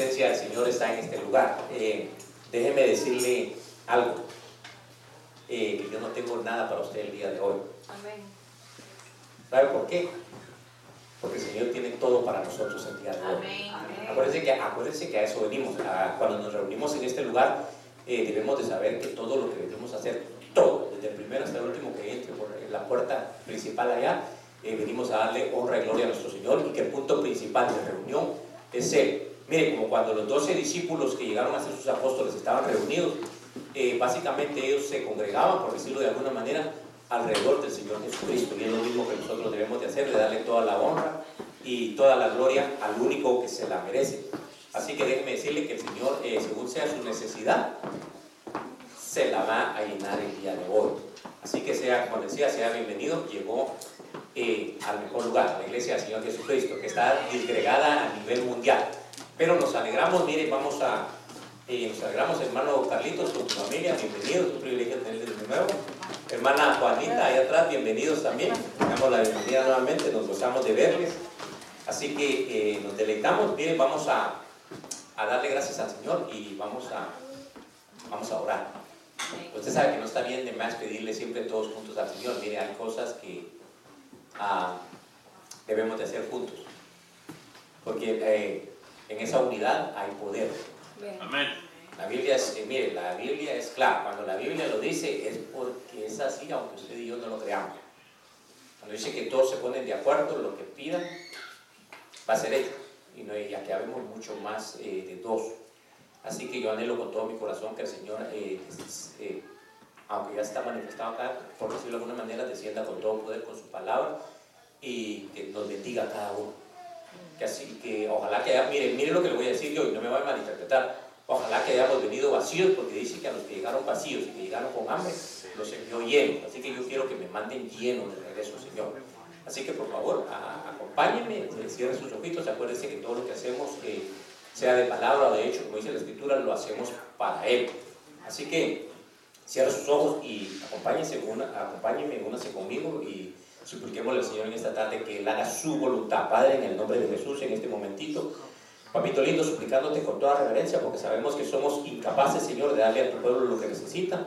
Presencia del Señor está en este lugar. Eh, déjeme decirle algo. Eh, que yo no tengo nada para usted el día de hoy. Amén. ¿Sabe por qué? Porque el Señor tiene todo para nosotros el día de hoy. Amén. Acuérdense que, acuérdense que a eso venimos. cuando nos reunimos en este lugar, eh, debemos de saber que todo lo que venimos a hacer, todo, desde el primero hasta el último que entre por la puerta principal allá, eh, venimos a darle honra y gloria a nuestro Señor y que el punto principal de reunión es Él. Mire, como cuando los doce discípulos que llegaron a ser sus apóstoles estaban reunidos, eh, básicamente ellos se congregaban, por decirlo de alguna manera, alrededor del Señor Jesucristo. Y es lo mismo que nosotros debemos de hacer, de darle toda la honra y toda la gloria al único que se la merece. Así que déjeme decirle que el Señor, eh, según sea su necesidad, se la va a llenar el día de hoy. Así que sea, como decía, sea bienvenido. Llegó eh, al mejor lugar, la iglesia del Señor Jesucristo, que está disgregada a nivel mundial. Pero nos alegramos, mire, vamos a, eh, nos alegramos, hermano Carlitos, con tu familia, bienvenidos, es un privilegio tenerles de nuevo. Hermana Juanita, ahí atrás, bienvenidos también. Damos la bienvenida nuevamente, nos gozamos de verles. Así que eh, nos deleitamos, mire, vamos a, a, darle gracias al Señor y vamos a, vamos a orar. Usted sabe que no está bien de más pedirle siempre todos juntos al Señor. Mire, hay cosas que debemos de hacer juntos. Porque eh, en esa unidad hay poder. Amén. La Biblia es, eh, mire, la Biblia es clara. Cuando la Biblia lo dice es porque es así, aunque usted y yo no lo creamos. Cuando dice que todos se ponen de acuerdo, lo que pidan va a ser hecho. Y no, ya que habemos mucho más eh, de dos. Así que yo anhelo con todo mi corazón que el Señor aunque ya está manifestado acá, por decirlo de alguna manera, descienda con todo poder con su palabra y que nos bendiga a cada uno. Que así que ojalá que haya, mire, mire lo que le voy a decir yo y no me voy a malinterpretar. Ojalá que hayamos venido vacíos, porque dice que a los que llegaron vacíos y que llegaron con hambre, los envió llenos. Así que yo quiero que me manden llenos de regreso, Señor. Así que por favor, acompáñenme, cierren sus ojitos, acuérdense que todo lo que hacemos, eh, sea de palabra o de hecho, como dice la Escritura, lo hacemos para Él. Así que Cierra sus ojos y acompáñense, una, acompáñenme, únase conmigo y supliquemos al Señor en esta tarde que Él haga su voluntad. Padre, en el nombre de Jesús, en este momentito. Papito lindo, suplicándote con toda reverencia, porque sabemos que somos incapaces, Señor, de darle a tu pueblo lo que necesita.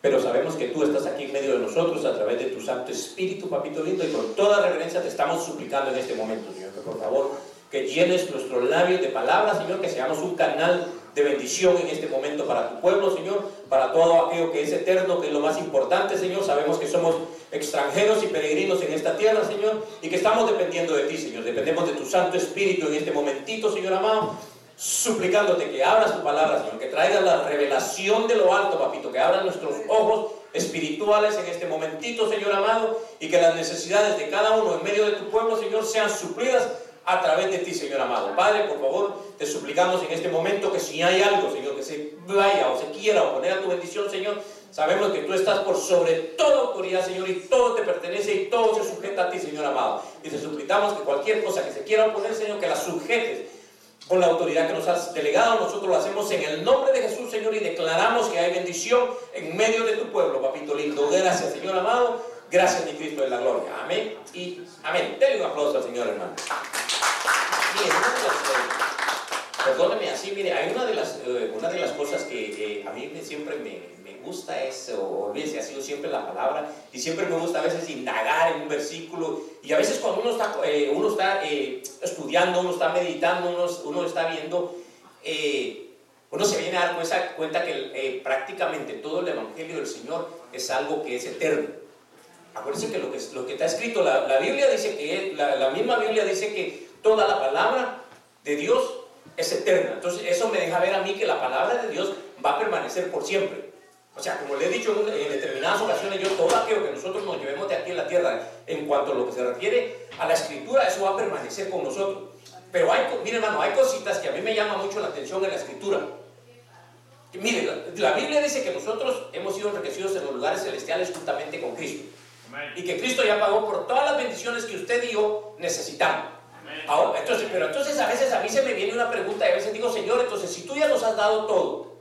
Pero sabemos que tú estás aquí en medio de nosotros a través de tu Santo Espíritu, papito lindo, y con toda reverencia te estamos suplicando en este momento, Señor, que por favor que llenes nuestros labios de palabras, Señor, que seamos un canal de bendición en este momento para tu pueblo, Señor, para todo aquello que es eterno, que es lo más importante, Señor. Sabemos que somos extranjeros y peregrinos en esta tierra, Señor, y que estamos dependiendo de ti, Señor. Dependemos de tu Santo Espíritu en este momentito, Señor amado, suplicándote que abras tu palabra, Señor, que traigas la revelación de lo alto, papito, que abras nuestros ojos espirituales en este momentito, Señor amado, y que las necesidades de cada uno en medio de tu pueblo, Señor, sean suplidas a través de ti, Señor amado. Padre, por favor, te suplicamos en este momento que si hay algo, Señor, que se vaya o se quiera oponer a tu bendición, Señor, sabemos que tú estás por sobre toda autoridad, Señor, y todo te pertenece y todo se sujeta a ti, Señor amado. Y te suplicamos que cualquier cosa que se quiera oponer, Señor, que la sujetes con la autoridad que nos has delegado. Nosotros lo hacemos en el nombre de Jesús, Señor, y declaramos que hay bendición en medio de tu pueblo, papito lindo. Gracias, Señor amado. Gracias, mi Cristo de la gloria. Amén y amén. Denle un aplauso al Señor, hermano. Perdóneme así, mire, hay una de las, eh, una de las cosas que a mí siempre me, me, gusta es, o olvídese, ha sido siempre la palabra, y siempre me gusta a veces indagar en un versículo, y a veces cuando uno está, eh, uno está eh, estudiando, uno está meditando, uno, uno está viendo, uno se viene a dar cuenta, que prácticamente todo el Evangelio del Señor es algo que es eterno. Acuérdense que lo que, lo que está escrito, la, la Biblia dice que, la, misma Biblia dice que toda la palabra de Dios es eterna. Entonces eso me deja ver a mí que la palabra de Dios va a permanecer por siempre. O sea, como le he dicho en determinadas ocasiones, yo todo aquello que nosotros nos llevemos de aquí en la tierra, en cuanto a lo que se refiere a la escritura, eso va a permanecer con nosotros. Pero hay, mire hermano, hay cositas que a mí me llaman mucho la atención en la escritura. Mire, la, la Biblia dice que nosotros hemos sido enriquecidos en los lugares celestiales juntamente con Cristo. Y que Cristo ya pagó por todas las bendiciones que usted y yo necesitamos. Ahora, entonces, pero entonces a veces a mí se me viene una pregunta y a veces digo, Señor, entonces si tú ya nos has dado todo,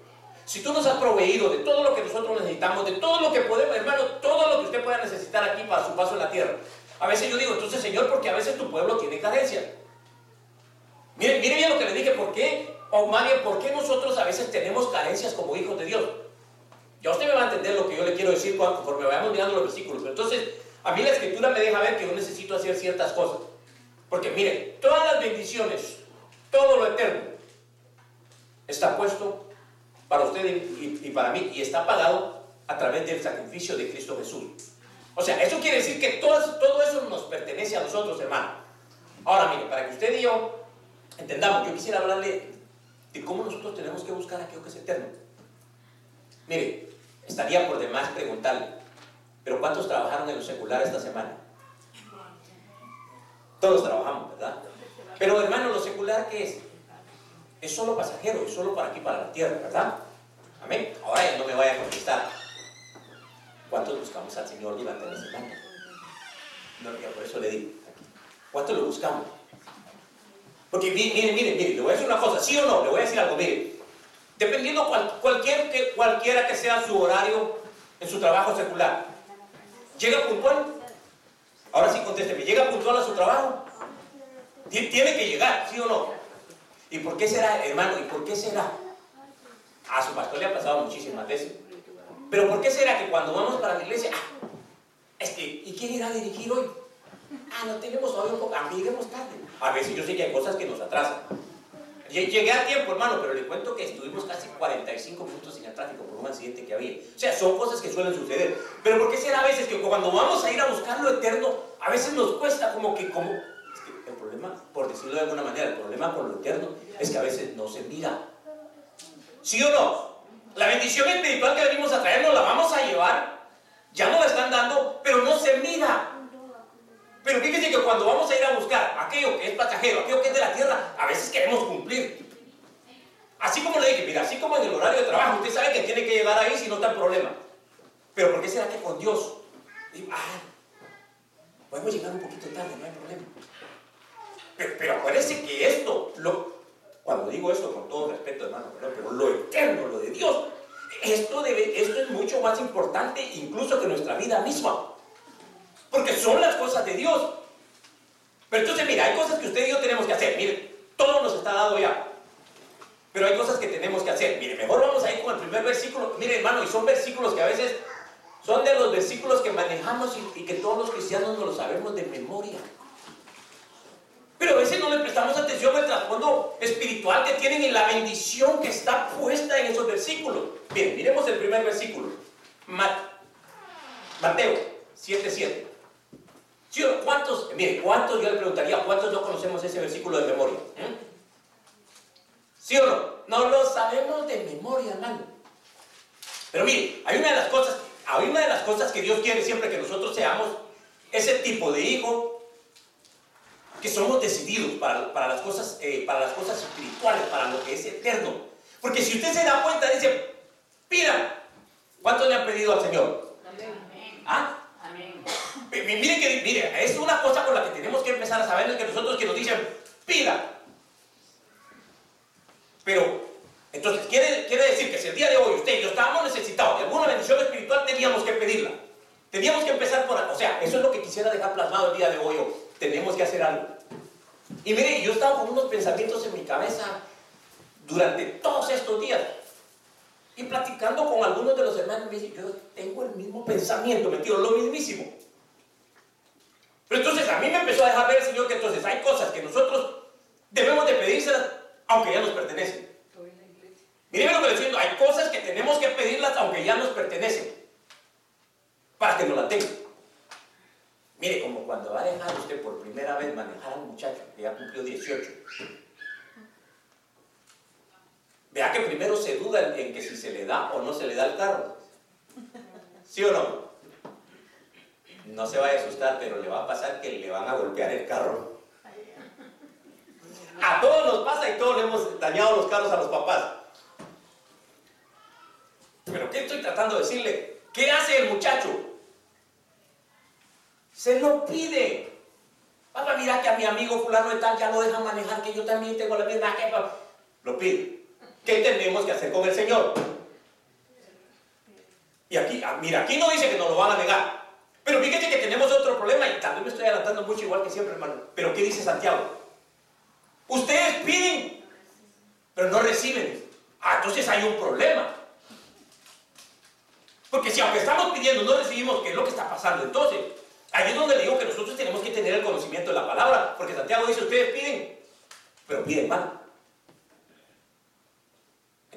si tú nos has proveído de todo lo que nosotros necesitamos, de todo lo que podemos, hermano, todo lo que usted pueda necesitar aquí para su paso en la tierra. A veces yo digo, entonces Señor, porque a veces tu pueblo tiene carencia. Mire, mire bien lo que le dije, ¿por qué? o más ¿por qué nosotros a veces tenemos carencias como hijos de Dios? Ya usted me va a entender lo que yo le quiero decir conforme vayamos mirando los versículos. Pero entonces, a mí la escritura me deja ver que yo necesito hacer ciertas cosas. Porque mire, todas las bendiciones, todo lo eterno, está puesto para usted y, para mí y está pagado a través del sacrificio de Cristo Jesús. O sea, eso quiere decir que todo, eso nos pertenece a nosotros, hermano. Ahora, mire, para que usted y yo entendamos, yo quisiera hablarle de cómo nosotros tenemos que buscar aquello que es eterno. Mire, estaría por demás preguntarle, pero ¿cuántos trabajaron en lo secular esta semana? Todos trabajamos, ¿verdad? Pero hermano, lo secular, ¿qué es? Es solo pasajero, es solo para aquí, para la tierra, ¿verdad? Amén. Ahora no me vaya a contestar. ¿Cuántos buscamos al Señor durante la semana? No, ya por eso le digo. ¿Cuántos lo buscamos? Porque mire, mire, mire, le voy a decir una cosa, ¿sí o no? Le voy a decir algo, mire. Dependiendo cualquier, que, cualquiera que sea su horario en su trabajo secular, ¿llega puntual? Ahora sí contésteme, ¿llega puntual a su trabajo? Tiene que llegar, ¿sí o no? ¿Y por qué será, hermano? ¿Y por qué será? A su pastor le ha pasado muchísimas veces. Pero ¿por qué será que cuando vamos para la iglesia, ah, es que, ¿y quién irá a dirigir hoy? Ah, no tenemos hoy un poco, a lleguemos tarde. A veces yo sé que hay cosas que nos atrasan. Llegué a tiempo, hermano, pero le cuento que estuvimos casi 45 minutos sin el tráfico por un accidente que había. O sea, son cosas que suelen suceder. Pero ¿por qué será a veces que cuando vamos a ir a buscar lo eterno, a veces nos cuesta como que, como... Es que el problema, por decirlo de alguna manera, el problema con lo eterno es que a veces no se mira. ¿Sí o no? La bendición espiritual que venimos a traer nos la vamos a llevar. Ya no la están dando, pero no se mira. Pero fíjense que cuando vamos a ir a buscar aquello que es pasajero, aquello que es de la tierra, a veces queremos cumplir. Así como le dije, mira, así como en el horario de trabajo, usted sabe que tiene que llegar ahí si no está el problema. Pero ¿por qué será que con Dios? ah, podemos llegar un poquito tarde, no hay problema. Pero, pero que esto, lo, cuando digo esto con todo respeto, hermano, pero, pero lo eterno, lo de Dios, esto, debe, esto es mucho más importante incluso que nuestra vida misma. Porque son las cosas de Dios. Pero entonces, mira, hay cosas que usted y yo tenemos que hacer. Mire, todo nos está dado ya. Pero hay cosas que tenemos que hacer. Mire, mejor vamos a ir con el primer versículo. Mire, hermano, y son versículos que a veces son de los versículos que manejamos y, que todos los cristianos no lo sabemos de memoria. Pero a veces no le prestamos atención al trasfondo espiritual que tienen y la bendición que está puesta en esos versículos. Bien, miremos el primer versículo. Mateo 7:7. ¿Cuántos, mire, cuántos yo le preguntaría, cuántos no conocemos ese versículo de memoria? ¿Mm? ¿Sí o no? No lo sabemos de memoria, hermano. Pero mire, hay una de las cosas, hay una de las cosas que Dios quiere siempre que nosotros seamos ese tipo de hijo que somos decididos para, para las cosas, eh, para las cosas espirituales, para lo que es eterno. Porque si usted se da cuenta, dice, pida, ¿cuántos le han pedido al Señor? Amén. ¿Ah? Mire que, mire, es una cosa con la que tenemos que empezar a saber, que nosotros que nos dicen, pida. Pero, entonces, quiere, quiere decir que si el día de hoy usted y yo estábamos necesitados de alguna bendición espiritual, teníamos que pedirla. Teníamos que empezar por, o sea, eso es lo que quisiera dejar plasmado el día de hoy. Tenemos que hacer algo. Y mire, yo estaba con unos pensamientos en mi cabeza durante todos estos días. Y platicando con algunos de los hermanos, me dice, yo tengo el mismo pensamiento, metido lo mismísimo. Pero entonces a mí me empezó a dejar ver, Señor, que entonces hay cosas que nosotros debemos de pedírselas, aunque ya nos pertenecen. Miren lo que le estoy diciendo, hay cosas que tenemos que pedirlas aunque ya nos pertenecen, para que nos la tengan. Mire, como cuando va a dejar usted por primera vez manejar a un muchacho que ya cumplió 18. Vea que primero se duda en que si se le da o no se le da el carro. ¿Sí o no? No se vaya a asustar, pero le va a pasar que le van a golpear el carro. A todos nos pasa y todos le hemos dañado los carros a los papás. Pero ¿qué estoy tratando de decirle? ¿Qué hace el muchacho? Se lo pide. Papá, mira que a mi amigo fulano de tal ya lo dejan manejar, que yo también tengo la misma jefa. Lo pide. ¿Qué tenemos que hacer con el Señor? Y aquí, ah, mira, aquí no dice que nos lo van a negar. Pero fíjate que tenemos otro problema y también me estoy adelantando mucho igual que siempre, hermano. Pero ¿qué dice Santiago? Ustedes piden, pero no reciben. Ah, entonces hay un problema. Porque si aunque estamos pidiendo no recibimos, ¿qué es lo que está pasando? Entonces, ahí es donde le digo que nosotros tenemos que tener el conocimiento de la palabra, porque Santiago dice, ustedes piden, pero piden mal.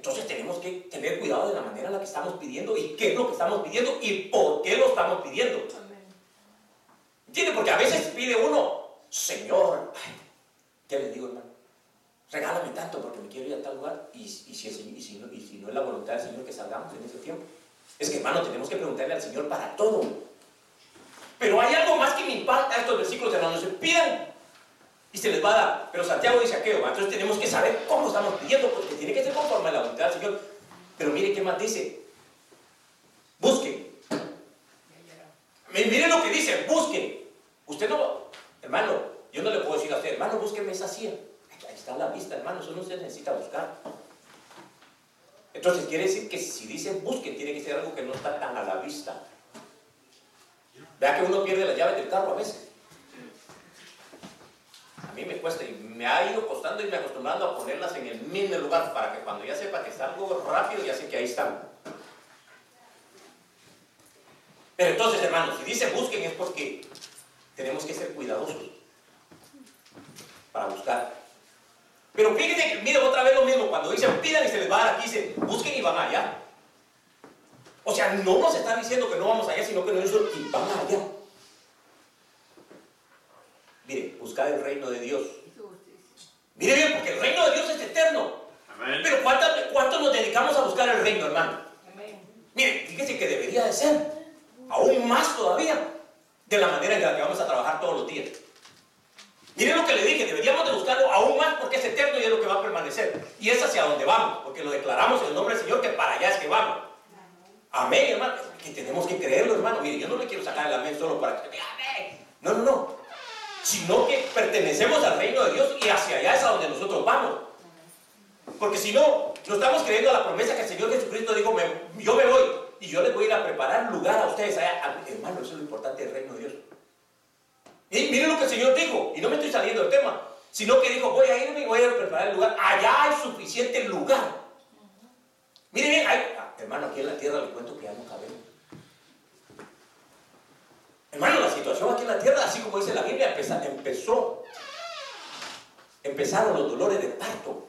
Entonces tenemos que tener cuidado de la manera en la que estamos pidiendo y qué es lo que estamos pidiendo y por qué lo estamos pidiendo. ¿Entiende? Porque a veces pide uno, Señor, ¿qué le digo hermano? Regálame tanto porque me quiero ir a tal lugar y, si, si, no, y si no es la voluntad del Señor que salgamos en ese tiempo. Es que hermano, tenemos que preguntarle al Señor para todo. Pero hay algo más que me impacta estos versículos, hermanos. Se piden y se les va a dar. Pero Santiago dice aquello, entonces tenemos que saber cómo estamos pidiendo, porque tiene que ser conforme a la voluntad del Señor. Pero mire qué más dice. Busquen. Mire lo que dice, busquen. Usted no, hermano, yo no le puedo decir a usted, hermano, búsqueme esa silla. Ahí está la vista, hermano, eso no se necesita buscar. Entonces quiere decir que si dicen busquen, tiene que ser algo que no está tan a la vista. Vea que uno pierde las llaves del carro a veces. A mí me cuesta y me ha ido costando y me acostumbrando a ponerlas en el mismo lugar para que cuando ya sepa que está algo rápido, ya sé que ahí están. Pero entonces, hermanos, si dice busquen es porque tenemos que ser cuidadosos para buscar. Pero fíjense que, mire otra vez lo mismo, cuando dicen pidan y se les va a dar aquí, dice busquen y van allá. O sea, no nos está diciendo que no vamos allá, sino que nos dice y van allá. Mire, el reino de Dios. Mire bien, porque el reino de Dios es eterno. Pero ¿cuánto, nos dedicamos a buscar el reino, hermano? Mire, fíjese que debería de ser, aún más todavía, de la manera en la que vamos a trabajar todos los días. Miren lo que le dije, deberíamos de buscarlo aún más porque es eterno y es lo que va a permanecer. Y es hacia donde vamos, porque lo declaramos en el nombre del Señor que para allá es que vamos. Amén, hermano. Que tenemos que creerlo, hermano. Mire, yo no le quiero sacar el amén solo para que usted amén. No, no, no. Sino que pertenecemos al reino de Dios y hacia allá es a donde nosotros vamos. Porque si no, no estamos creyendo a la promesa que el Señor Jesucristo dijo, yo me voy y yo les voy a ir a preparar lugar a ustedes allá. Hermano, eso es lo importante del reino de Dios. Y miren lo que el Señor dijo, y no me estoy saliendo del tema, sino que dijo, voy a irme y voy a preparar el lugar. Allá hay suficiente lugar. Miren bien, ah, hermano, aquí en la tierra le cuento que ya no cabemos. Hermano, la situación aquí en la tierra, así como dice la Biblia, empezó. Empezaron los dolores de parto.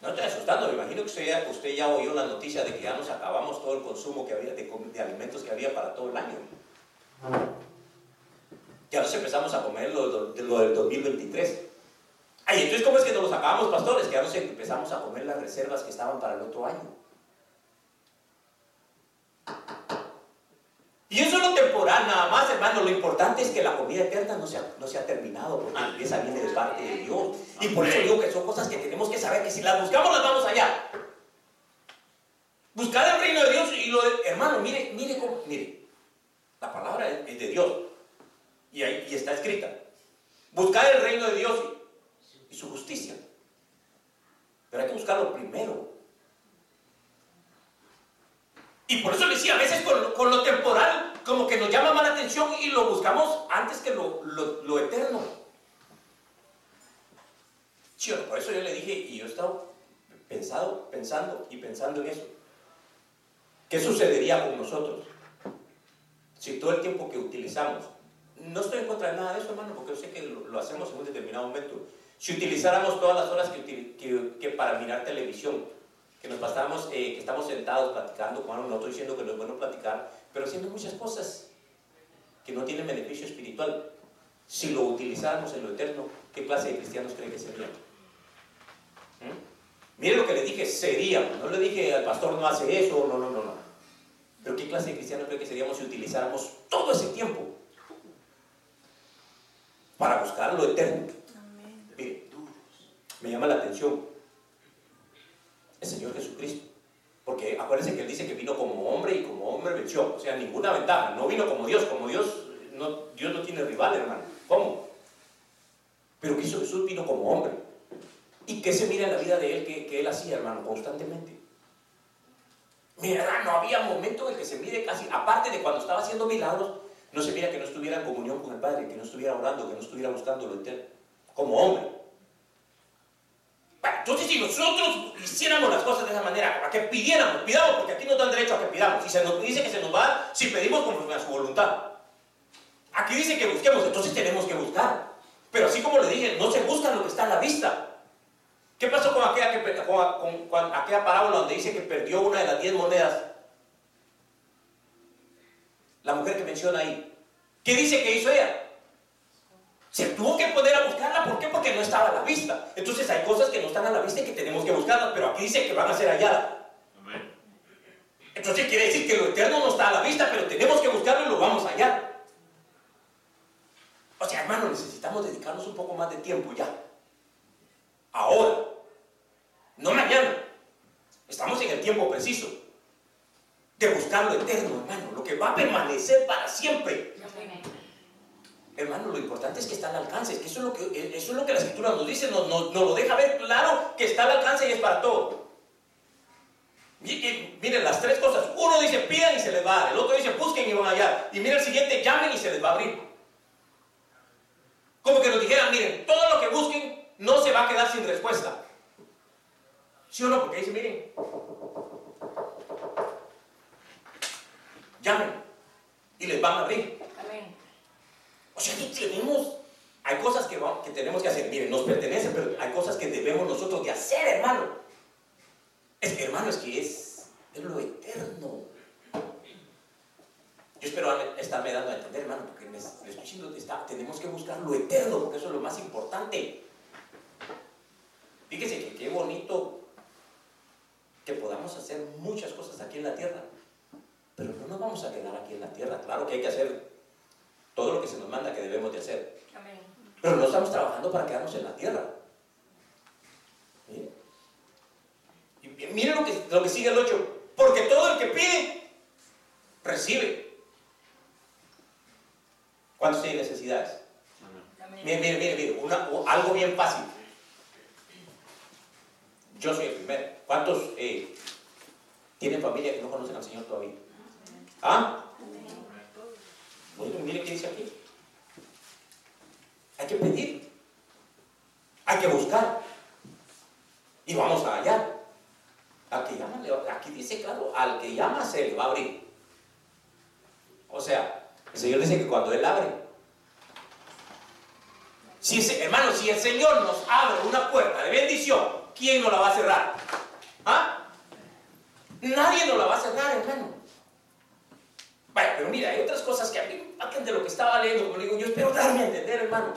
No estoy asustando, me imagino que usted ya, usted ya oyó la noticia de que ya nos acabamos todo el consumo que había de, de alimentos que había para todo el año. Ya nos empezamos a comer lo, lo del 2023. Ay, entonces, ¿cómo es que nos los acabamos, pastores? Que ya nos empezamos a comer las reservas que estaban para el otro año. Y eso es lo temporal nada más, hermano. Lo importante es que la comida eterna no se ha, no se ha terminado, porque empieza viene de parte de Dios. Y por eso digo que son cosas que tenemos que saber que si las buscamos, las vamos allá. Buscar el reino de Dios y lo de, hermano, mire, mire cómo, mire. La palabra es de Dios. Y, ahí, y está escrita. Buscar el reino de Dios y, su justicia. Pero hay que buscarlo primero. Y por eso le decía, a veces con lo, temporal como que nos llama más la atención y lo buscamos antes que lo, lo, eterno. Sí, por eso yo le dije, y yo he estado pensado, pensando y pensando en eso. ¿Qué sucedería con nosotros? si todo el tiempo que utilizamos, no estoy en contra de nada de eso, hermano, porque yo sé que lo, hacemos en un determinado momento, si utilizáramos todas las horas que, que, para mirar televisión, que nos pasamos, eh, que estamos sentados platicando, bueno, no estoy diciendo que no es bueno platicar, pero haciendo muchas cosas que no tienen beneficio espiritual, si lo utilizáramos en lo eterno, ¿qué clase de cristianos creen que serían? ¿Mm? Mire lo que le dije, seríamos, no le dije al pastor no hace eso, no, no, no, no. Pero ¿qué clase de cristiano cree que seríamos si utilizáramos todo ese tiempo para buscar lo eterno? Mire, me llama la atención el Señor Jesucristo. Porque acuérdense que Él dice que vino como hombre y como hombre venció. O sea, ninguna ventaja. No vino como Dios. Como Dios, no, Dios no tiene rival, hermano. ¿Cómo? Pero que Jesús vino como hombre. ¿Y qué se mira en la vida de Él que, que Él hacía, hermano? Constantemente Mira, no había momento en que se mire casi, aparte de cuando estaba haciendo milagros, no se mira que no estuviera en comunión con el Padre, que no estuviera orando, que no estuviera buscando lo eterno, como hombre. Si nosotros hiciéramos las cosas de esa manera, a que pidiéramos, pidamos, porque aquí nos dan derecho a que pidamos, y se nos dice que se nos va si pedimos conforme a su voluntad. Aquí dice que busquemos, entonces tenemos que buscar. Pero así como le dije, no se busca lo que está a la vista. ¿Qué pasó con aquella, con, aquella parábola donde dice que perdió una de las diez monedas? La mujer que menciona ahí. ¿Qué dice que hizo ella? Se tuvo que poner a buscarla. ¿Por qué? Porque no estaba a la vista. Entonces hay cosas que no están a la vista y que tenemos que buscarlas, pero aquí dice que van a ser halladas. Entonces quiere decir que lo eterno no está a la vista, pero tenemos que buscarlo y lo vamos a hallar. O sea, hermano, necesitamos dedicarnos un poco más de tiempo ya. Ahora. No mañana. Estamos en el tiempo preciso. De buscar lo eterno, hermano. Lo que va a permanecer para siempre. Hermano, lo importante es que está al alcance, que eso es lo que, eso es lo que la escritura nos dice, nos, lo deja ver claro que está al alcance y es para todo. miren las tres cosas. Uno dice pidan y se les va a dar. El otro dice busquen y van a hallar. Y mira el siguiente, llamen y se les va a abrir. Como que nos dijeran, miren, todo lo que busquen no se va a quedar sin respuesta. ¿Sí o no? Porque dice, miren, llamen y les van a abrir. O sea que tenemos, hay cosas que, tenemos que hacer, miren, nos pertenecen, pero hay cosas que debemos nosotros de hacer, hermano. Es que, hermano, es que es, lo eterno. Yo espero estarme dando a entender, hermano, porque me, estoy diciendo está, tenemos que buscar lo eterno, porque eso es lo más importante. Fíjese que qué bonito que podamos hacer muchas cosas aquí en la tierra, pero no nos vamos a quedar aquí en la tierra. Claro que hay que hacer todo lo que se nos manda que debemos de hacer. Pero no estamos trabajando para quedarnos en la tierra. miren lo que, lo que sigue el 8. Porque todo el que pide, recibe. ¿Cuántos tienen necesidades? Miren, miren, miren, algo bien fácil. Yo soy el primero. ¿Cuántos eh, tienen familia que no conocen al Señor todavía? ¿Ah? Bueno, mire qué dice aquí. Hay que pedir. Hay que buscar. Y vamos a hallar. Al que llama, aquí dice claro, al que llama se le va a abrir. O sea, el Señor dice que cuando Él abre, si hermano, si el Señor nos abre una puerta de bendición, ¿quién nos la va a cerrar? ¿Ah? Nadie nos la va a cerrar, hermano. Pero mira, hay otras cosas que a mí, de lo que estaba leyendo, como digo, yo espero darme a entender, hermano.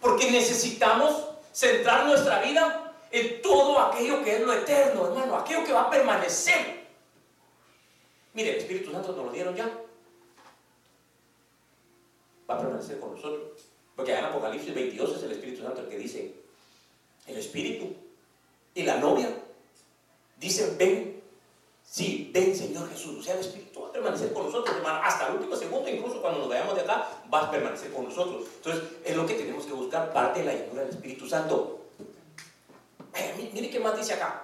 Porque necesitamos centrar nuestra vida en todo aquello que es lo eterno, hermano, aquello que va a permanecer. Mire, el Espíritu Santo nos lo dieron ya. Va a permanecer con nosotros. Porque en Apocalipsis 22 es el Espíritu Santo el que dice, el Espíritu y la novia dicen, ven Sí, ven Señor Jesús. O sea, el Espíritu va a permanecer con nosotros, hermano. Hasta el último segundo, incluso cuando nos vayamos de acá, va a permanecer con nosotros. Entonces, es lo que tenemos que buscar, parte de la llenura del Espíritu Santo. mire qué más dice acá.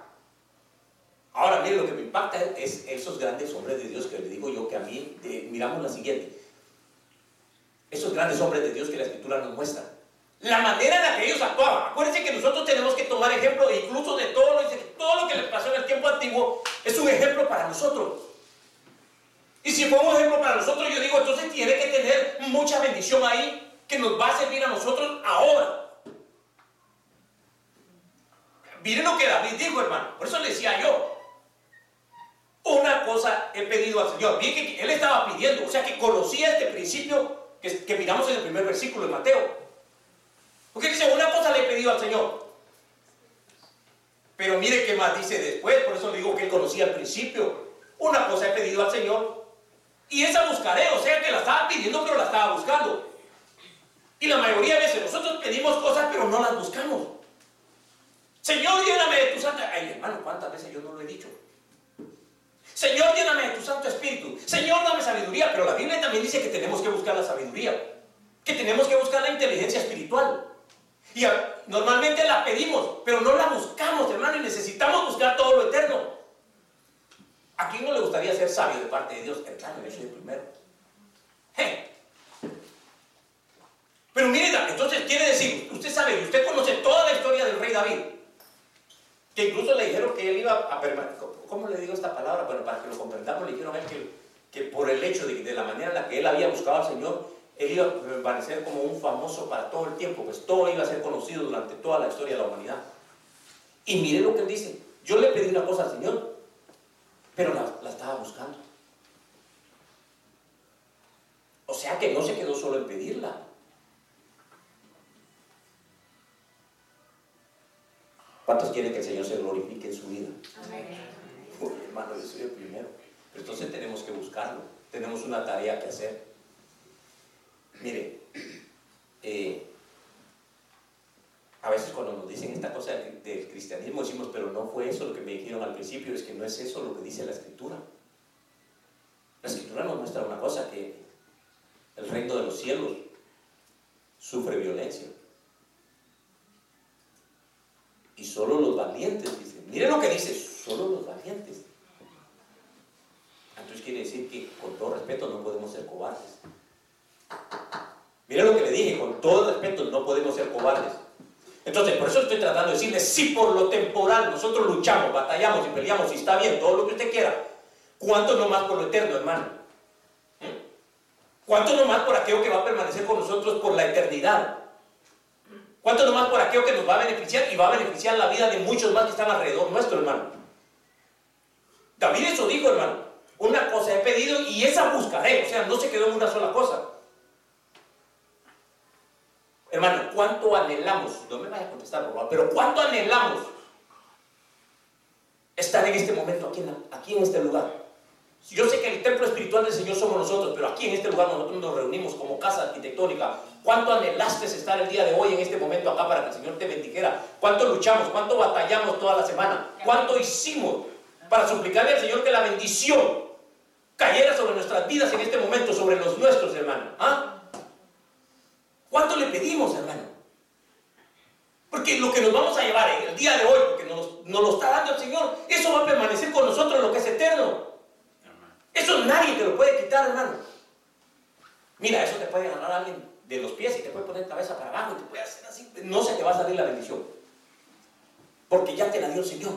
Ahora, mire, lo que me impacta es esos grandes hombres de Dios que le digo yo que a mí, eh, miramos la siguiente. Esos grandes hombres de Dios que la Escritura nos muestra la manera en la que ellos actuaban. Acuérdense que nosotros tenemos que tomar ejemplo incluso de todo lo, todo lo que les pasó en el tiempo antiguo es un ejemplo para nosotros. Y si fue un ejemplo para nosotros, yo digo, entonces tiene que tener mucha bendición ahí que nos va a servir a nosotros ahora. Miren lo que David dijo, hermano. Por eso le decía yo. Una cosa he pedido al Señor. Miren que él estaba pidiendo, o sea que conocía este principio que, que miramos en el primer versículo de Mateo. Porque dice, una cosa le he pedido al Señor. Pero mire qué más dice después, por eso le digo que él conocía al principio. Una cosa he pedido al Señor y esa buscaré, o sea que la estaba pidiendo pero la estaba buscando. Y la mayoría de veces nosotros pedimos cosas pero no las buscamos. Señor, lléname de tu santa... Ay, hermano, ¿cuántas veces yo no lo he dicho? Señor, lléname de tu Santo Espíritu. Señor, dame sabiduría. Pero la Biblia también dice que tenemos que buscar la sabiduría. Que tenemos que buscar la inteligencia espiritual. Y normalmente la pedimos, pero no la buscamos, hermano, y necesitamos buscar todo lo eterno. ¿A quién no le gustaría ser sabio de parte de Dios? Hermano, yo soy el primero. Pero mire, entonces quiere decir, usted sabe, usted conoce toda la historia del rey David. Que incluso le dijeron que él iba a permanecer. ¿Cómo le digo esta palabra? Bueno, para que lo comprendamos, le dijeron a él que, que por el hecho de, de la manera en la que él había buscado al Señor, él iba a permanecer como un famoso para todo el tiempo, pues todo iba a ser conocido durante toda la historia de la humanidad. Y mire lo que él dice, yo le pedí una cosa al Señor, pero la, la estaba buscando. O sea que no se quedó solo en pedirla. ¿Cuántos quieren que el Señor se glorifique en su vida? Amén. hermano, yo soy el primero. Pero entonces tenemos que buscarlo. Tenemos una tarea que hacer. Mire, eh, a veces cuando nos dicen esta cosa del, cristianismo decimos, pero no fue eso lo que me dijeron al principio, es que no es eso lo que dice la escritura. La escritura nos muestra una cosa, que el reino de los cielos sufre violencia. Y solo los valientes, dice. Mire lo que dice, solo los valientes. Entonces quiere decir que con todo respeto no podemos ser cobardes. Mire lo que le dije, con todo respeto no podemos ser cobardes. Entonces, por eso estoy tratando de decirle, si por lo temporal nosotros luchamos, batallamos y peleamos y está bien, todo lo que usted quiera, ¿cuánto no más por lo eterno, hermano? ¿Mm? ¿Cuánto no más por aquello que va a permanecer con nosotros por la eternidad? ¿Cuánto no más por aquello que nos va a beneficiar y va a beneficiar la vida de muchos más que están alrededor nuestro, hermano? David eso dijo, hermano. Una cosa he pedido y esa buscaré. O sea, no se quedó en una sola cosa. Hermano, ¿cuánto anhelamos? No me vaya a contestar, por favor, pero ¿cuánto anhelamos estar en este momento aquí en, aquí en este lugar? Yo sé que el templo espiritual del Señor somos nosotros, pero aquí en este lugar nosotros nos reunimos como casa arquitectónica. ¿Cuánto anhelaste estar el día de hoy en este momento acá para que el Señor te bendijera? ¿Cuánto luchamos? ¿Cuánto batallamos toda la semana? ¿Cuánto hicimos para suplicarle al Señor que la bendición cayera sobre nuestras vidas en este momento, sobre los nuestros, hermano? ¿Ah? ¿Cuánto le pedimos, hermano? Porque lo que nos vamos a llevar en el día de hoy, porque nos, nos, lo está dando el Señor, eso va a permanecer con nosotros lo que es eterno. Eso nadie te lo puede quitar, hermano. Mira, eso te puede agarrar a alguien de los pies y te puede poner cabeza para abajo y te puede hacer así. No se te va a salir la bendición. Porque ya te la dio el Señor.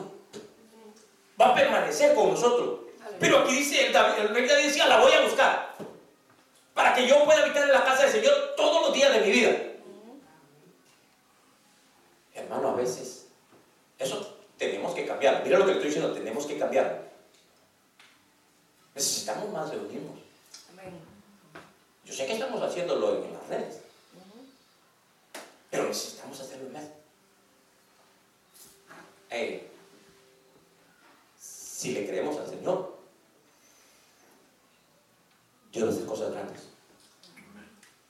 Va a permanecer con nosotros. Pero aquí dice, el, el rey David decía, la voy a buscar para que yo pueda habitar en la casa del Señor todos los días de mi vida. Hermano, a veces eso tenemos que cambiar. Mira lo que estoy diciendo, tenemos que cambiar. Necesitamos más reunirnos. Yo sé que estamos haciéndolo en las redes, pero necesitamos hacerlo más. si le creemos al Señor, Dios va a hacer cosas grandes.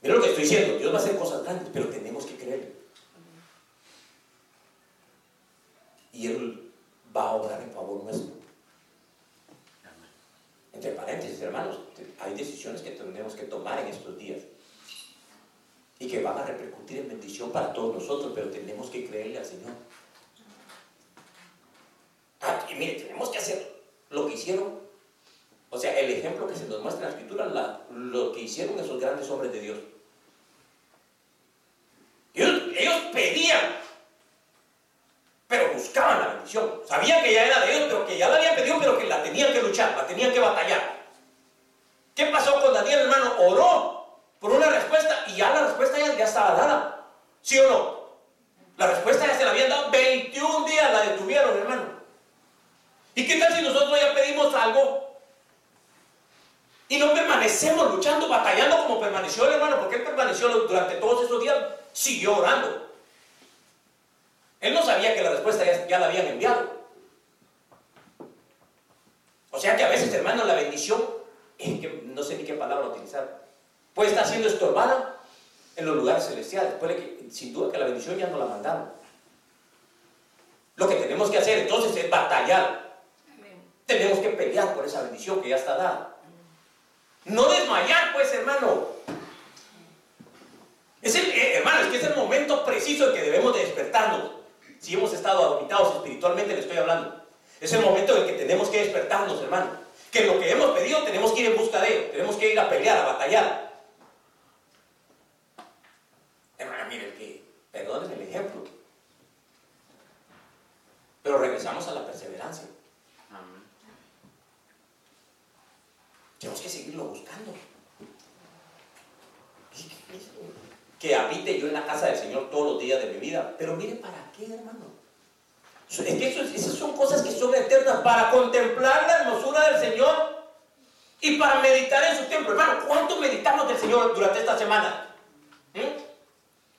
Mira lo que estoy diciendo, Dios va a hacer cosas grandes, pero tenemos que creer. Y Él va a obrar en favor nuestro. Entre paréntesis, hermanos, hay decisiones que tenemos que tomar en estos días y que van a repercutir en bendición para todos nosotros, pero tenemos que creerle al Señor. Ah, y mire, tenemos que hacer lo que hicieron o sea, el ejemplo que se nos muestra en la escritura, lo que hicieron esos grandes hombres de Dios. Ellos, ellos pedían, pero buscaban la bendición. Sabían que ya era de Dios, pero que ya la habían pedido, pero que la tenían que luchar, la tenían que batallar. ¿Qué pasó con Daniel, hermano? Oró por una respuesta y ya la respuesta ya, ya estaba dada. ¿Sí o no? La respuesta ya se la habían dado 21 días, la detuvieron, hermano. ¿Y qué tal si nosotros ya pedimos algo y no permanecemos luchando, batallando como permaneció el hermano, porque él permaneció durante todos esos días, siguió orando. Él no sabía que la respuesta ya, la habían enviado. O sea que a veces, hermano, la bendición, que no sé ni qué palabra utilizar, puede estar siendo estorbada en los lugares celestiales. Puede que, sin duda, que la bendición ya no la mandaron. Lo que tenemos que hacer entonces es batallar. Tenemos que pelear por esa bendición que ya está dada. No desmayar, pues, hermano. Es el, eh, hermano, es que es el momento preciso en que debemos de despertarnos. Si hemos estado adormitados espiritualmente, le estoy hablando. Es el momento en que tenemos que despertarnos, hermano. Que lo que hemos pedido tenemos que ir en busca de él. Tenemos que ir a pelear, a batallar. Hermano, mire que, perdonen el ejemplo. Pero regresamos perseverancia. Tenemos que seguirlo buscando. Que habite yo en la casa del Señor todos los días de mi vida. Pero mire, ¿para qué, hermano? Es que esas son cosas que son eternas para contemplar la hermosura del Señor y para meditar en su templo. Hermano, ¿cuánto meditamos del Señor durante esta semana? ¿Mm?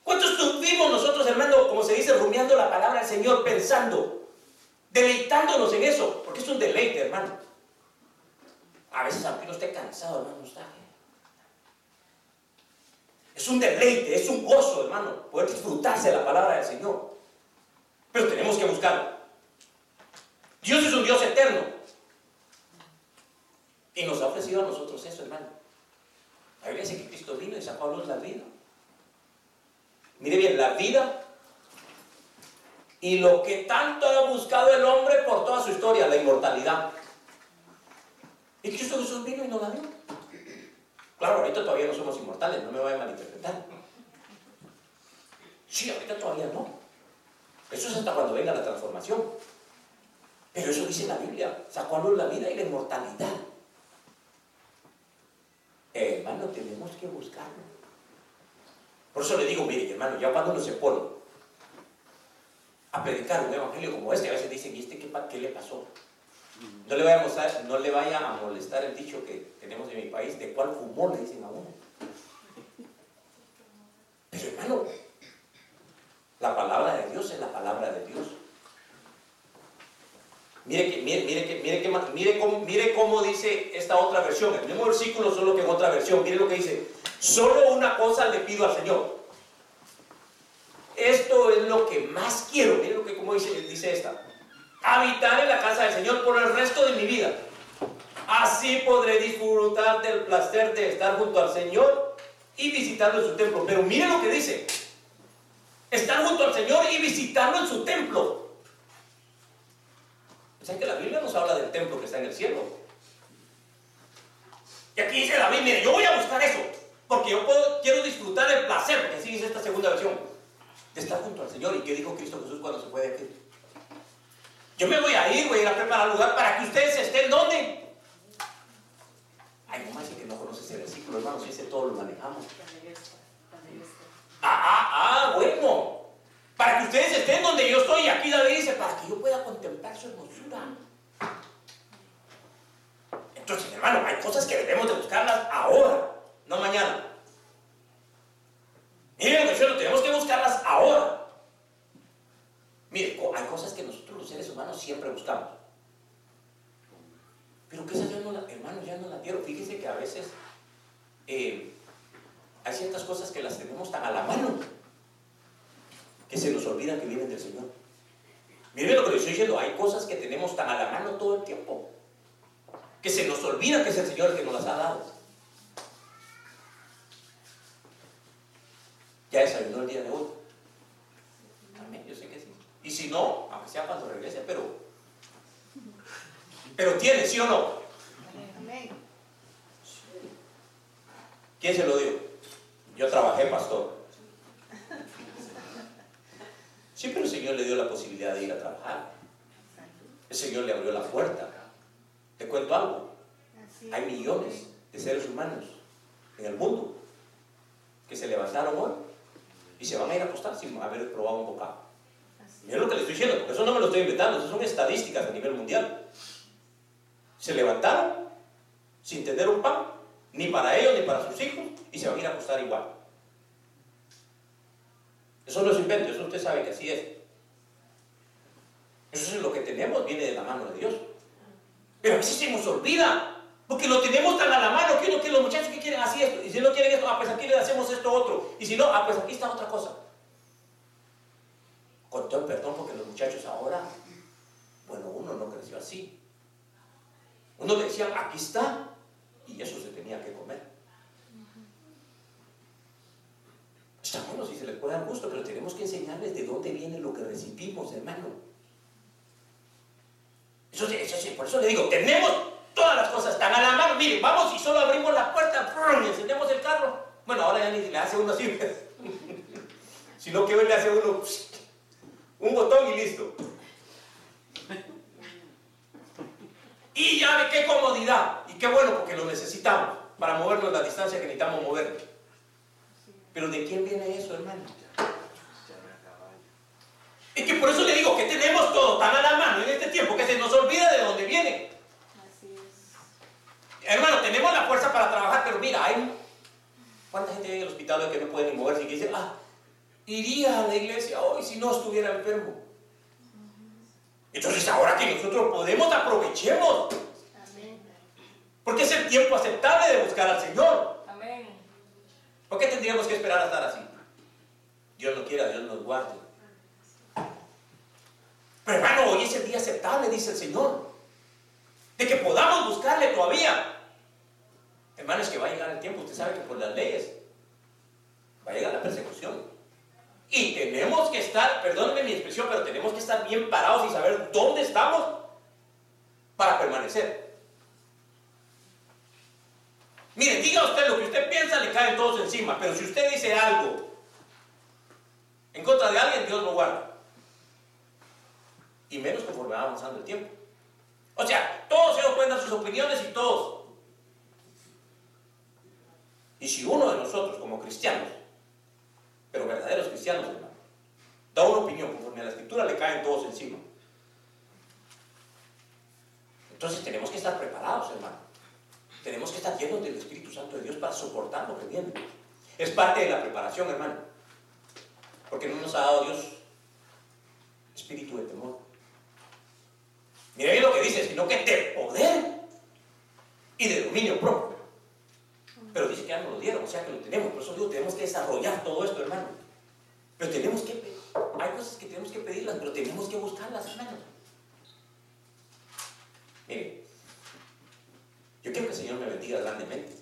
¿Cuánto estuvimos nosotros, hermano, como se dice, rumiando la palabra del Señor, pensando, deleitándonos en eso? Porque es un deleite, hermano. A veces, aunque esté cansado, hermano, está. Es un deleite, es un gozo, hermano, poder disfrutarse de la palabra del Señor. Pero tenemos que buscarlo. Dios es un Dios eterno. Y nos ha ofrecido a nosotros eso, hermano. La Biblia dice que Cristo vino y sacó a luz la vida. Mire bien, la vida y lo que tanto ha buscado el hombre por toda su historia, la inmortalidad. Y Cristo Jesús vino y no la dio. Claro, ahorita todavía no somos inmortales, no me vayan a malinterpretar. Sí, ahorita todavía no. Eso es hasta cuando venga la transformación. Pero eso dice la Biblia, sacó a luz la vida y la inmortalidad. hermano, tenemos que buscarlo. Por eso le digo, mire, hermano, ya cuando uno se pone a predicar un evangelio como este, a veces dicen, ¿y este qué le pasó? No le, vaya a no le vaya a molestar el dicho que tenemos en mi país, de cuál fumó le dicen a uno. Pero hermano, la palabra de Dios es la palabra de Dios. Mire, que, mire, mire, que, mire, que, mire, cómo, mire cómo dice esta otra versión, el mismo versículo, solo que en otra versión. Mire lo que dice. Solo una cosa le pido al Señor. Esto es lo que más quiero. Mire lo que como dice, dice esta. Habitar en la casa del Señor por el resto de mi vida. Así podré disfrutar del placer de estar junto al Señor y visitarlo en su templo. Pero mire lo que dice. Estar junto al Señor y visitarlo en su templo. O sea que la Biblia nos habla del templo que está en el cielo. Y aquí dice David, mire, yo voy a buscar eso. Porque yo quiero disfrutar el placer, porque así dice esta segunda versión, de estar junto al Señor. ¿Y qué dijo Cristo Jesús cuando se fue de aquí? Yo me voy a ir, voy a ir a preparar lugar para que ustedes estén donde. Ay, no más que no conoce ese versículo, hermano, si ese todo lo manejamos. Ah, ah, ah, bueno. Para que ustedes estén donde yo estoy. Y aquí David dice, para que yo pueda contemplar su hermosura. Entonces, hermano, hay cosas que debemos de buscarlas ahora no mañana. Miren, tenemos que buscarlas ahora. Mire, hay cosas que nosotros los seres humanos siempre buscamos. Pero que esas ya no la, hermanos, ya no la quiero. Fíjense que a veces eh, hay ciertas cosas que las tenemos tan a la mano que se nos olvidan que vienen del Señor. Miren lo que les estoy diciendo, hay cosas que tenemos tan a la mano todo el tiempo que se nos olvida que es el Señor el que nos las ha dado. Ya desayunó el día de hoy. Amén, yo sé que sí. Y si no, aunque sea cuando regrese, pero. Pero tiene, ¿sí o no? Amén. ¿Quién se lo dio? Yo trabajé, pastor. Sí, pero el Señor le dio la posibilidad de ir a trabajar. El Señor le abrió la puerta. Te cuento algo. Hay millones de seres humanos en el mundo que se levantaron hoy y se van a ir a acostar sin haber probado un bocado. es lo que les estoy porque eso no me lo estoy inventando, eso son estadísticas a nivel mundial. Se levantaron sin tener un pan, ni para ellos ni para sus hijos, y se van a ir a acostar igual. Eso no es invento, eso usted sabe que así es. Eso es lo que tenemos, viene de la mano de Dios. Pero a veces se nos olvida. Porque lo tenemos tan a la mano que uno que los muchachos que quieren así esto. Y si no quieren esto, ah, pues aquí le hacemos esto otro. Y si no, ah, pues aquí está otra cosa. Con el perdón, porque los muchachos ahora, bueno, uno no creció así. Uno le decía, aquí está, y eso se tenía que comer. Está bueno si se les puede dar gusto, pero tenemos que enseñarles de dónde viene lo que recibimos, hermano. Eso, eso, por eso le digo, tenemos Todas las cosas están a la mano. Miren, vamos y solo abrimos la puerta y encendemos el carro. Bueno, ahora ya ni le hace uno así. Sino que hoy le hace uno un botón y listo. Y ya ve qué comodidad. Y qué bueno porque lo necesitamos para movernos la distancia que necesitamos mover. Pero ¿de quién viene eso, hermano? Es que por eso le digo que tenemos todo tan a la mano en este tiempo que se nos olvida de dónde viene. Así es. Hermano, tenemos la fuerza para trabajar, pero mira, hay ¿Cuánta gente hay en el hospital que no puede ni moverse y que dice, ah, iría a la iglesia hoy si no estuviera enfermo? Entonces ahora que nosotros podemos, aprovechemos. Porque es el tiempo aceptable de buscar al Señor. Amén. ¿Por qué tendríamos que esperar a estar así? Dios no quiera, Dios nos guarde. Pero hermano, hoy es el día aceptable, dice el Señor. De que podamos buscarle todavía. Hermano, es que va a llegar el tiempo, usted sabe que por las leyes va a llegar la persecución. Estar, perdónenme mi expresión, pero tenemos que estar bien parados y saber dónde estamos para permanecer. Mire, diga usted lo que usted piensa, le caen todos encima, pero si usted dice algo en contra de alguien, Dios lo guarda. Y menos conforme va avanzando el tiempo. O sea, todos ellos dar sus opiniones y todos y si uno de nosotros, como cristianos, pero verdaderos cristianos, hermano, da una opinión conforme a la escritura, le caen todos encima. Entonces tenemos que estar preparados, hermano. Tenemos que estar llenos del Espíritu Santo de Dios para soportar lo que viene. Es parte de la preparación, hermano. Porque no nos ha dado Dios espíritu de temor. Mira bien lo que dice, sino que de poder y de dominio propio. Pero dice que ya nos lo dieron, o sea que lo tenemos. Por eso digo, tenemos que desarrollar todo esto, hermano. Pero tenemos que, hay cosas que tenemos que pedirlas, pero tenemos que buscarlas, hermano. Mire, yo quiero que el Señor me bendiga grandemente.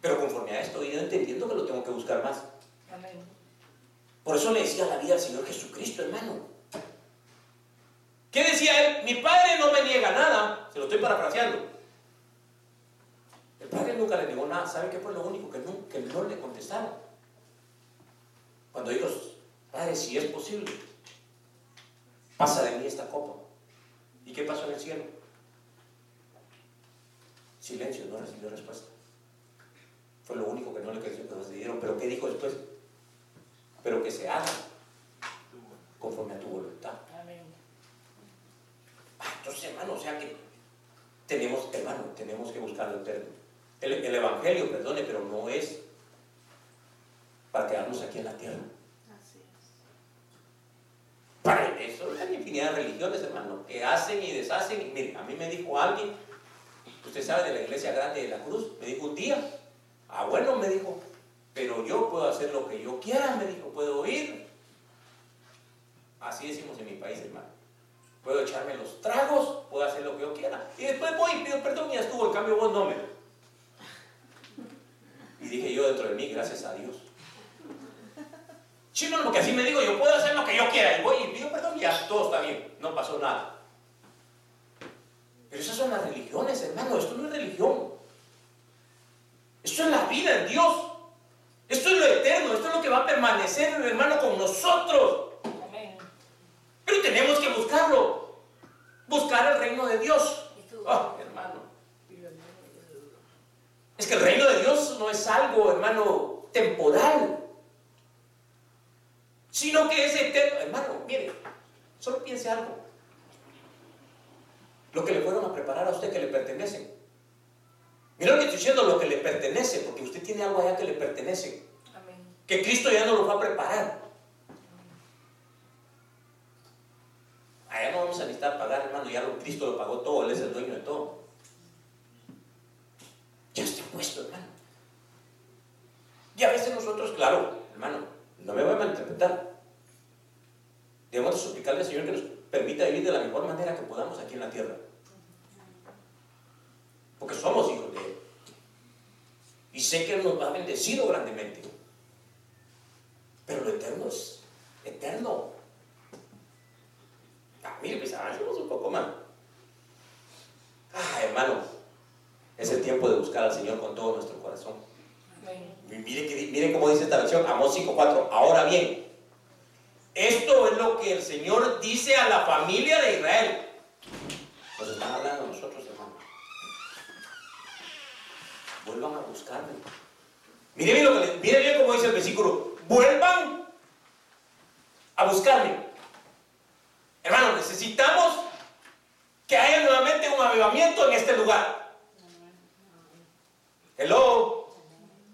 Pero conforme a esto, he ido entendiendo que lo tengo que buscar más. Amén. Por eso le decía la vida al Señor Jesucristo, hermano. ¿Qué decía él? Mi padre no me niega nada. Se lo estoy parafraseando. El padre nunca le negó nada. ¿Sabe qué fue lo único que no, que no le contestaron? Cuando ellos, Padre, si es posible, pasa de mí esta copa. ¿Y qué pasó en el cielo? Silencio, no recibió respuesta. Fue lo único que no le concedieron. Pero ¿qué dijo después? Pero que se haga conforme a tu voluntad. Amén. Ah, entonces, hermano, o sea que tenemos, hermano, tenemos que buscar el término. El, Evangelio, perdone, pero no es para quedarnos aquí en la tierra. Así es. Para eso hay infinidad de religiones, hermano, que hacen y deshacen. Mire, a mí me dijo alguien, usted sabe de la iglesia grande de la cruz, me dijo un día, bueno, me dijo, pero yo puedo hacer lo que yo quiera, me dijo, puedo ir. Así decimos en mi país, hermano. Puedo echarme los tragos, puedo hacer lo que yo quiera. Y después voy pido perdón y ya estuvo, en cambio vos no me. Y dije yo dentro de mí, gracias a Dios. Chino, porque así me digo, yo puedo hacer lo que yo quiera. Y voy y pido perdón y ya todo está bien, no pasó nada. Pero esas son las religiones, hermano. Esto no es religión. Esto es la vida en Dios. Esto es lo eterno. Esto es lo que va a permanecer, hermano, con nosotros. Pero tenemos que buscarlo. Buscar el reino de Dios. Oh, hermano. Es que el reino de Dios no es algo, hermano, temporal, sino que es eterno. Hermano, mire, solo piense algo. Lo que le fueron a preparar a usted que le pertenece. Mira lo que estoy diciendo, lo que le pertenece, porque usted tiene algo allá que le pertenece. Que Cristo ya no lo va a preparar. Allá no vamos a necesitar pagar, hermano, ya Cristo lo pagó todo, Él es el dueño de todo. Ya está puesto, hermano. Y a veces nosotros, claro, hermano, no me voy a malinterpretar. Debemos suplicarle al Señor que nos permita vivir de la mejor manera que podamos aquí en la tierra. Porque somos hijos de Él. Y sé que Él nos ha bendecido grandemente. Pero lo eterno es eterno. Ah, mire, pues avancemos un poco más. Ah, hermano, es el tiempo de buscar al Señor con todo nuestro corazón. Miren, miren cómo dice esta versión, Amós 5.4. Ahora bien, esto es lo que el Señor dice a la familia de Israel. Nos están hablando nosotros, hermano. vuelvan a buscarme. Mire bien, lo que mire bien como dice el versículo, vuelvan a buscarme. Hermano, necesitamos que haya nuevamente un avivamiento en este lugar. Hello.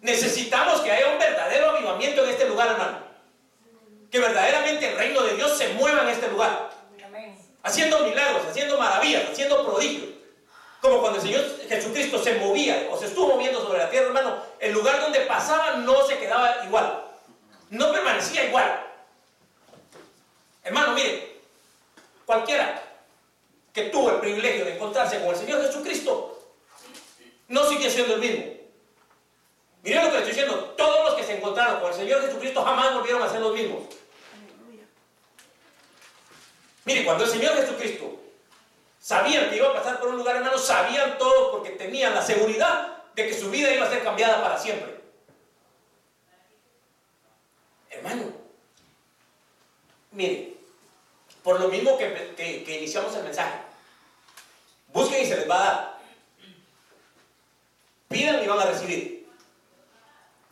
Necesitamos que haya un verdadero avivamiento en este lugar, hermano. Que verdaderamente el reino de Dios se mueva en este lugar. Haciendo milagros, haciendo maravillas, haciendo prodigios. Como cuando el Señor Jesucristo se movía o se estuvo moviendo sobre la tierra, hermano, el lugar donde pasaba no se quedaba igual. No permanecía igual. Hermano, mire, cualquiera que tuvo el privilegio de encontrarse con el Señor Jesucristo, no sigue siendo el mismo. Miren lo que le estoy diciendo, todos los que se encontraron con el Señor Jesucristo jamás volvieron a ser los mismos. Mire, cuando el Señor Jesucristo sabían que iba a pasar por un lugar, hermano, sabían todo porque tenían la seguridad de que su vida iba a ser cambiada para siempre. Hermano, mire, por lo mismo que, iniciamos el mensaje, busquen y se les va a dar. Pidan y van a recibir.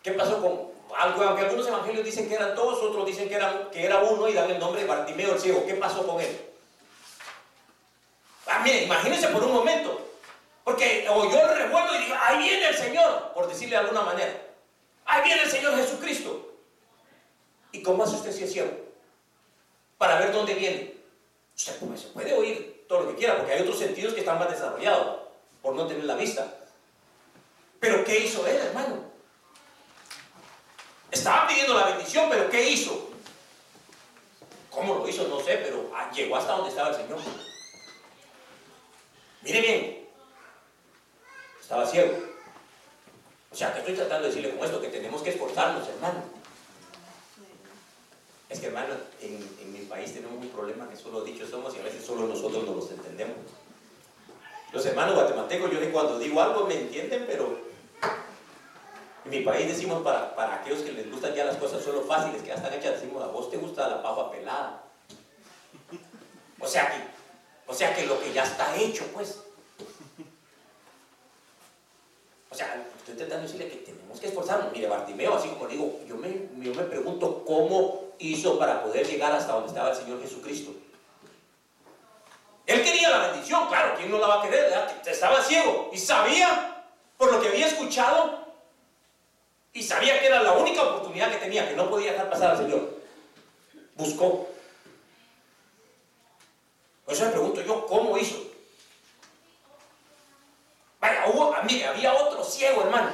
¿Qué pasó con algo? Aunque algunos evangelios dicen que eran todos, otros dicen que era, que era uno y dan el nombre de Bartimeo el ciego. ¿Qué pasó con él? Ah, mire, imagínense por un momento. Porque o yo revuelvo y digo, ahí viene el Señor, por decirle de alguna manera. Ahí viene el Señor Jesucristo. ¿Y cómo hace usted si es ciego? para ver dónde viene. Usted pues, se puede oír todo lo que quiera, porque hay otros sentidos que están más desarrollados por no tener la vista. Pero ¿qué hizo él, hermano? Estaba pidiendo la bendición, pero ¿qué hizo? ¿Cómo lo hizo? No sé, pero ah, llegó hasta donde estaba el Señor. Mire bien, estaba ciego. O sea, que estoy tratando de decirle con esto que tenemos que esforzarnos, hermano. Es que hermano, en, mi país tenemos un problema que solo dicho somos y a veces solo nosotros no los entendemos. Los hermanos guatemaltecos, yo cuando digo algo me entienden, pero en mi país decimos para, para aquellos que les gustan ya las cosas solo fáciles, que ya están hechas, decimos a vos te gusta la papa pelada. O sea que, o sea que lo que ya está hecho, pues. O sea, estoy intentando decirle que tenemos que esforzarnos. Mire, Bartimeo, así como digo, yo me, yo me pregunto cómo hizo para poder llegar hasta donde estaba el Señor Jesucristo. Él quería la bendición, claro, ¿quién no la va a querer? Estaba ciego y sabía por lo que había escuchado y sabía que era la única oportunidad que tenía, que no podía dejar pasar al Señor. Buscó. Por eso me pregunto yo, ¿cómo hizo? Vaya, hubo, mire, había otro ciego, hermano.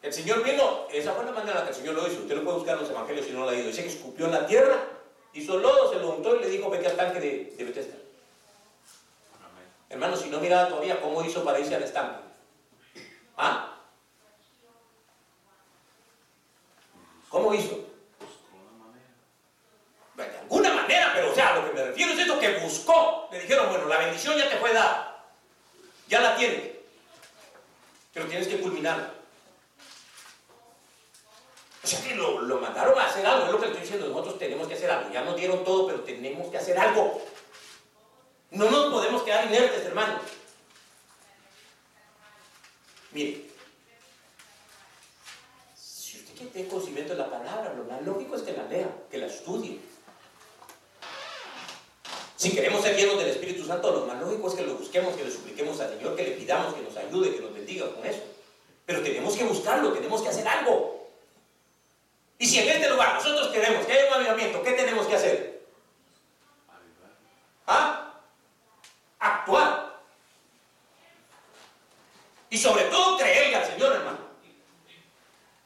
El Señor vino, esa fue la manera en la que el Señor lo hizo. Usted lo puede buscar en los evangelios si no lo ha ido. Dice que escupió en la tierra, hizo lodo, se lo untó y le dijo, vete al tanque de, de Bethesda. Hermano, si no miraba todavía, ¿cómo hizo para irse al estanque? ¿Ah? ¿Cómo hizo? De alguna manera, pero o sea, lo que me refiero es esto que buscó. Le dijeron, bueno, la bendición ya te fue dada. Ya la tienes. Pero tienes que culminarla. O sea que lo, lo, mandaron a hacer algo, es lo que estoy diciendo, nosotros tenemos que hacer algo. Ya nos dieron todo, pero tenemos que hacer algo. No nos podemos quedar inertes, hermano. Mire, tener conocimiento de la palabra, lo más lógico es que la lea, que la estudie. Si queremos ser llenos del Espíritu Santo, lo más lógico es que lo busquemos, que le supliquemos al Señor, que le pidamos, que nos ayude, que nos bendiga con eso. Pero tenemos que buscarlo, tenemos que hacer algo. Y si en este lugar nosotros queremos que haya un avivamiento, ¿qué tenemos que hacer? ¿Ah? Actuar. Y sobre todo hermano.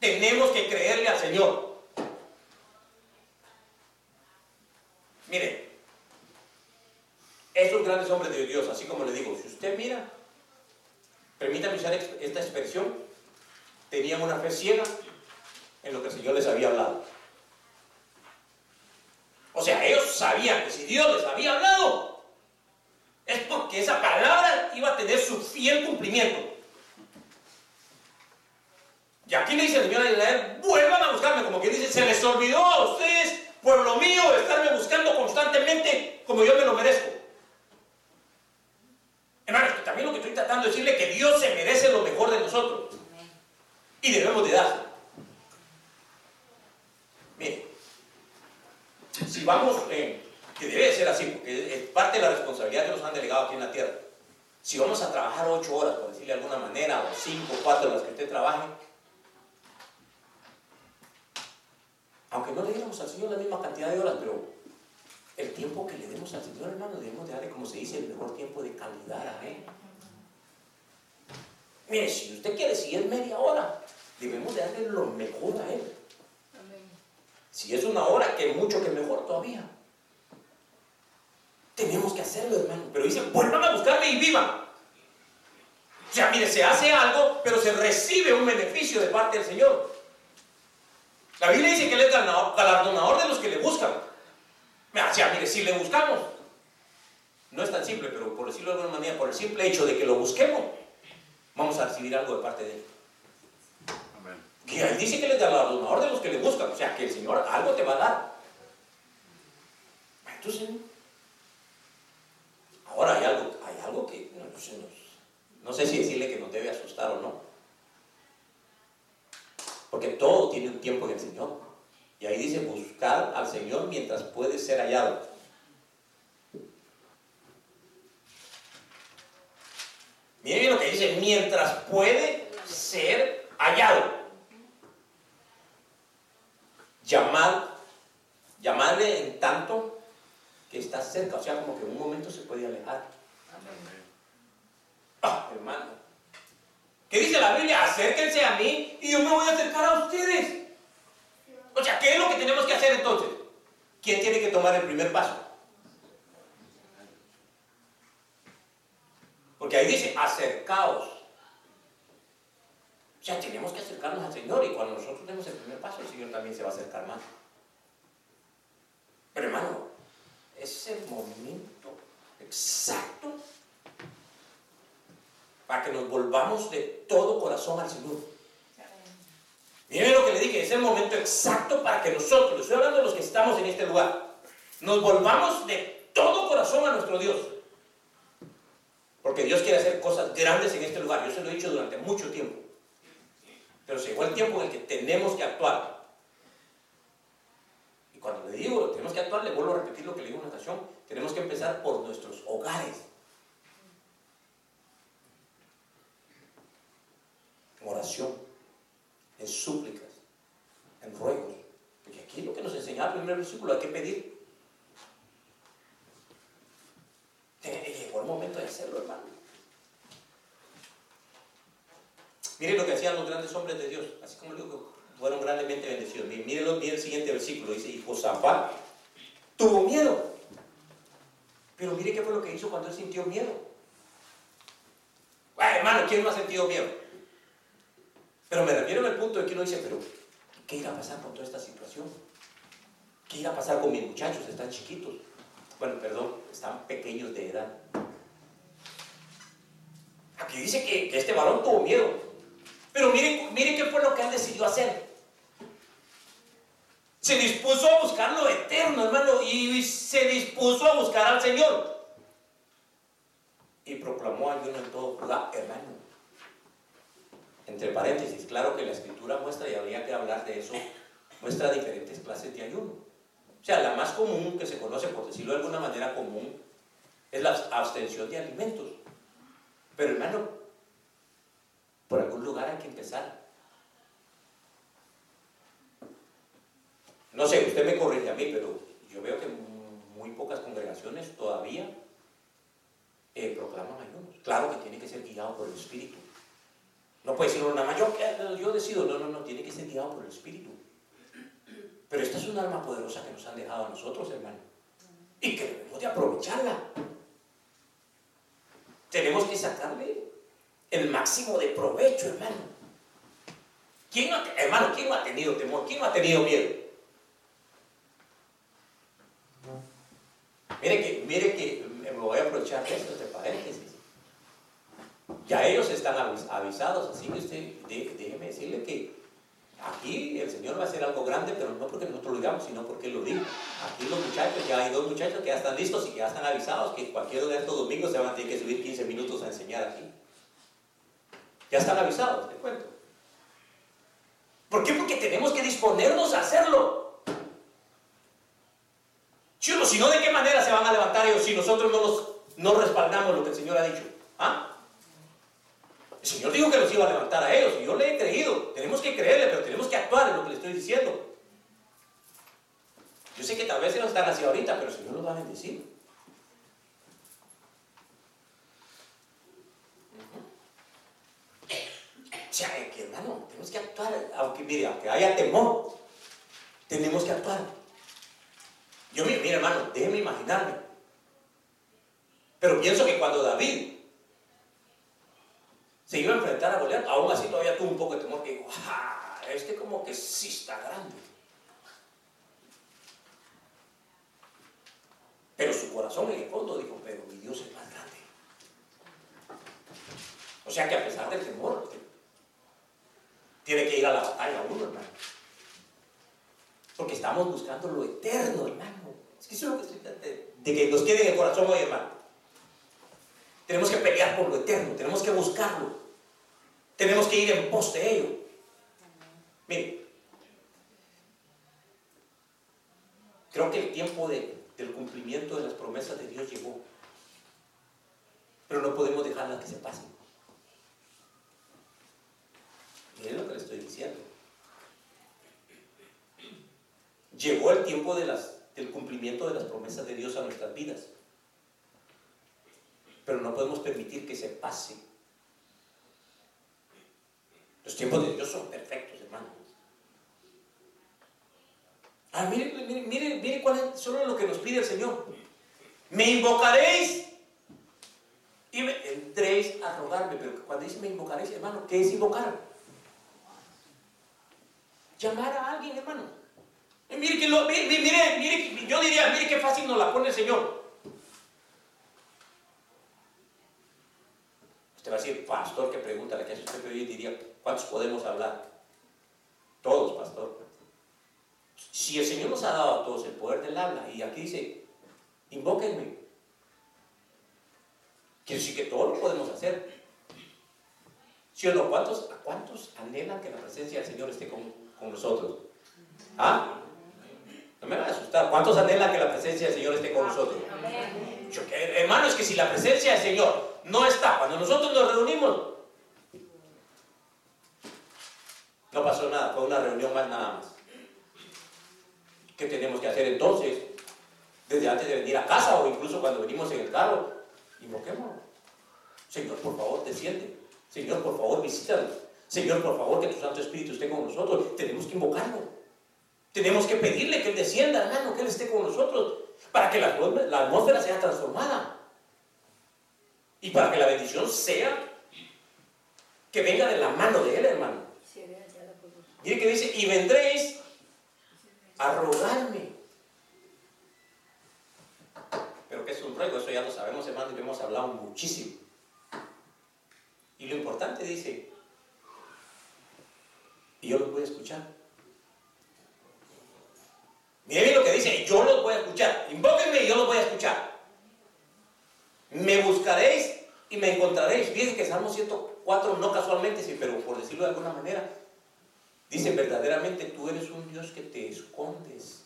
Tenemos que creerle al Señor. Mire, estos grandes hombres de Dios, así como le digo, si usted mira, permítame usar esta expresión, tenían una fe ciega en lo que el Señor les había hablado. O sea, ellos sabían que si Dios les había hablado, es porque esa palabra iba a tener su fiel cumplimiento. Y aquí le dice el Señor a vuelvan a buscarme, como quien dice, se les olvidó a ustedes, pueblo mío, estarme buscando constantemente como yo me lo merezco. Hermanos, también lo que estoy tratando de decirle es que Dios se merece lo mejor de nosotros. Y debemos de dar. Mire, si vamos, eh, que debe ser así, porque es parte de la responsabilidad que nos han delegado aquí en la tierra. Si vamos a trabajar ocho horas, por decirle de alguna manera, o cinco, cuatro, las que usted trabaje, aunque no le diéramos al Señor la misma cantidad de horas, pero el tiempo que le demos al Señor, hermano, debemos de darle, como se dice, el mejor tiempo de calidad a Él. Mire, si usted quiere, si es media hora, debemos de darle lo mejor a Él. Si es una hora, que mucho que mejor todavía. Tenemos que hacerlo, hermano. Pero dice, vuelvan a buscarme y vivan. O sea, mire, se hace algo, pero se recibe un beneficio de parte del Señor. La Biblia dice que Él es galardonador de los que le buscan. O sea, mire, si le buscamos, no es tan simple, pero por decirlo de alguna manera, por el simple hecho de que lo busquemos, vamos a recibir algo de parte de Él. Que ahí dice que Él es galardonador de los que le buscan. O sea, que el Señor algo te va a dar. Entonces, ahora hay algo, hay algo que no, sé, no sé si decirle que nos debe asustar o no. Porque todo tiene un tiempo en el Señor. Y ahí dice buscar al Señor mientras puede ser hallado. Miren lo que dice, mientras puede ser hallado llamar, llamarle en tanto que está cerca, o sea, como que en un momento se puede alejar. Ah, hermano. ¿Qué dice la Biblia? Acérquense a mí y yo me voy a acercar a ustedes. O sea, ¿qué es lo que tenemos que hacer entonces? ¿Quién tiene que tomar el primer paso? Porque ahí dice, acercaos. O sea, tenemos que acercarnos al Señor y cuando nosotros demos el primer paso, el Señor también se va a acercar más. Pero hermano, es el momento exacto para que nos volvamos de todo corazón al Señor. Miren lo que le dije, es el momento exacto para que nosotros, estoy hablando de los que estamos en este lugar, nos volvamos de todo corazón a nuestro Dios. Porque Dios quiere hacer cosas grandes en este lugar. Yo se lo he dicho durante mucho tiempo. Pero llegó el tiempo en el que tenemos que actuar. Y cuando le digo tenemos que actuar, le vuelvo a repetir lo que le digo en una ocasión. Tenemos que empezar por nuestros hogares. En en súplicas, en ruegos. Porque aquí lo que nos enseña el primer versículo, hay que pedir. Llegó el momento de hacerlo, hermano. Miren lo que hacían los grandes hombres de Dios, así como digo, fueron grandemente bendecidos. Miren, el siguiente versículo, dice, y Josafat tuvo miedo. Pero mire qué fue lo que hizo cuando él sintió miedo. hermano, ¿quién no ha sentido miedo? Pero me refiero al punto de que uno dice, pero ¿qué irá a pasar con toda esta situación? ¿Qué irá a pasar con mis muchachos? Están chiquitos. Bueno, perdón, están pequeños de edad. Aquí dice que este varón tuvo miedo. Pero miren, miren qué fue lo que él decidió hacer. Se dispuso a buscar lo eterno, hermano, y se dispuso a buscar al Señor. Y proclamó ayuno en todo Judá, hermano. Entre paréntesis, claro que la escritura muestra, y habría que hablar de eso, muestra diferentes clases de ayuno. O sea, la más común que se conoce, por decirlo de alguna manera común, es la abstención de alimentos. Pero hermano, por algún lugar hay que empezar. No sé, usted me corrige a mí, pero yo veo que muy pocas congregaciones todavía eh, proclaman ayunos. Claro que tiene que ser guiado por el Espíritu. No puede decir una más, yo, yo decido, no, no, no, tiene que ser guiado por el Espíritu. Pero esta es un arma poderosa que nos han dejado a nosotros, hermano. Y que debemos de aprovecharla. Tenemos que sacarle el máximo de provecho, hermano. ¿Quién no, hermano, ¿quién no ha tenido temor? ¿Quién no ha tenido miedo? Mire que, mire que me voy a aprovechar de esto, de paréntesis. Ya ellos están avisados, así que usted, déjeme decirle que aquí el Señor va a hacer algo grande, pero no porque nosotros lo digamos, sino porque Él lo diga. Aquí los muchachos, ya hay dos muchachos que ya están listos y que ya están avisados que cualquiera de estos domingos se van a tener que subir 15 minutos a enseñar aquí. Ya están avisados, te cuento. ¿Por qué? Porque tenemos que disponernos a hacerlo. Si no, ¿de qué manera se van a levantar ellos si nosotros no, los, no respaldamos lo que el Señor ha dicho? ¿Ah? El Señor dijo que los iba a levantar a ellos y yo le he creído. Tenemos que creerle, pero tenemos que actuar en lo que le estoy diciendo. Yo sé que tal vez se nos están así ahorita, pero el Señor nos va a bendecir. O sea, que hermano, tenemos que actuar, aunque mire, aunque haya temor, tenemos que actuar. Yo, mire, hermano, déjeme imaginarme. Pero pienso que cuando David se iba a enfrentar a Goliat, aún así todavía tuvo un poco de temor, que dijo, ¡ah! Este como que sí está grande. Pero su corazón en el fondo dijo, pero mi Dios es más grande. O sea que a pesar del temor, tiene que ir a la batalla uno, hermano. Porque estamos buscando lo eterno, hermano. Es que eso es lo que estoy de que nos quede en el corazón hoy, hermano. Tenemos que pelear por lo eterno, tenemos que buscarlo. Tenemos que ir en pos de ello. Mire, creo que el tiempo del cumplimiento de las promesas de Dios llegó. Pero no podemos dejarlas que se pasen. Miren lo que le estoy diciendo. Llegó el tiempo del cumplimiento de las promesas de Dios a nuestras vidas pero no podemos permitir que se pase. Los tiempos de Dios son perfectos, hermano. Ah, mire, mire, mire, mire cuál es solo lo que nos pide el Señor. Me invocaréis y me entréis a rogarme. Pero cuando dice me invocaréis, hermano, ¿qué es invocar? Llamar a alguien, hermano. mire, mire, mire, mire, yo diría, mire qué fácil nos la pone el Señor. Usted va a decir, pastor, que pregunta la que hace usted, pero yo diría, ¿cuántos podemos hablar? Todos, pastor. Si el Señor nos ha dado a todos el poder del habla, y aquí dice, invóquenme. Quiere decir que todo lo podemos hacer. ¿Sí o no? ¿Cuántos, ¿Cuántos anhelan que la presencia del Señor esté con, con nosotros? ¿Ah? No me va a asustar. ¿Cuántos anhelan que la presencia del Señor esté con nosotros? Yo, hermano, es que si la presencia del Señor no está. Cuando nosotros nos reunimos, no pasó nada, fue una reunión más nada más. ¿Qué tenemos que hacer entonces? Desde antes de venir a casa o incluso cuando venimos en el carro, invoquemos. Señor, por favor, desciende. Señor, por favor, visítanos. Señor, por favor, que tu Santo Espíritu esté con nosotros. Tenemos que invocarlo. Tenemos que pedirle que Él descienda, hermano, que Él esté con nosotros, para que la, la atmósfera sea transformada. Y para que la bendición sea que venga de la mano de Él, hermano. Mire que dice, y vendréis a rogarme. Pero que es un ruego, eso ya lo sabemos, hermano, y lo hemos hablado muchísimo. Y lo importante dice, y yo los voy a escuchar. Miren lo que dice, yo los voy a escuchar. Invóquenme y yo los voy a escuchar. Me buscaréis y me encontraréis. Fíjense que Salmo 104, no casualmente, sí, pero por decirlo de alguna manera, dice verdaderamente tú eres un Dios que te escondes.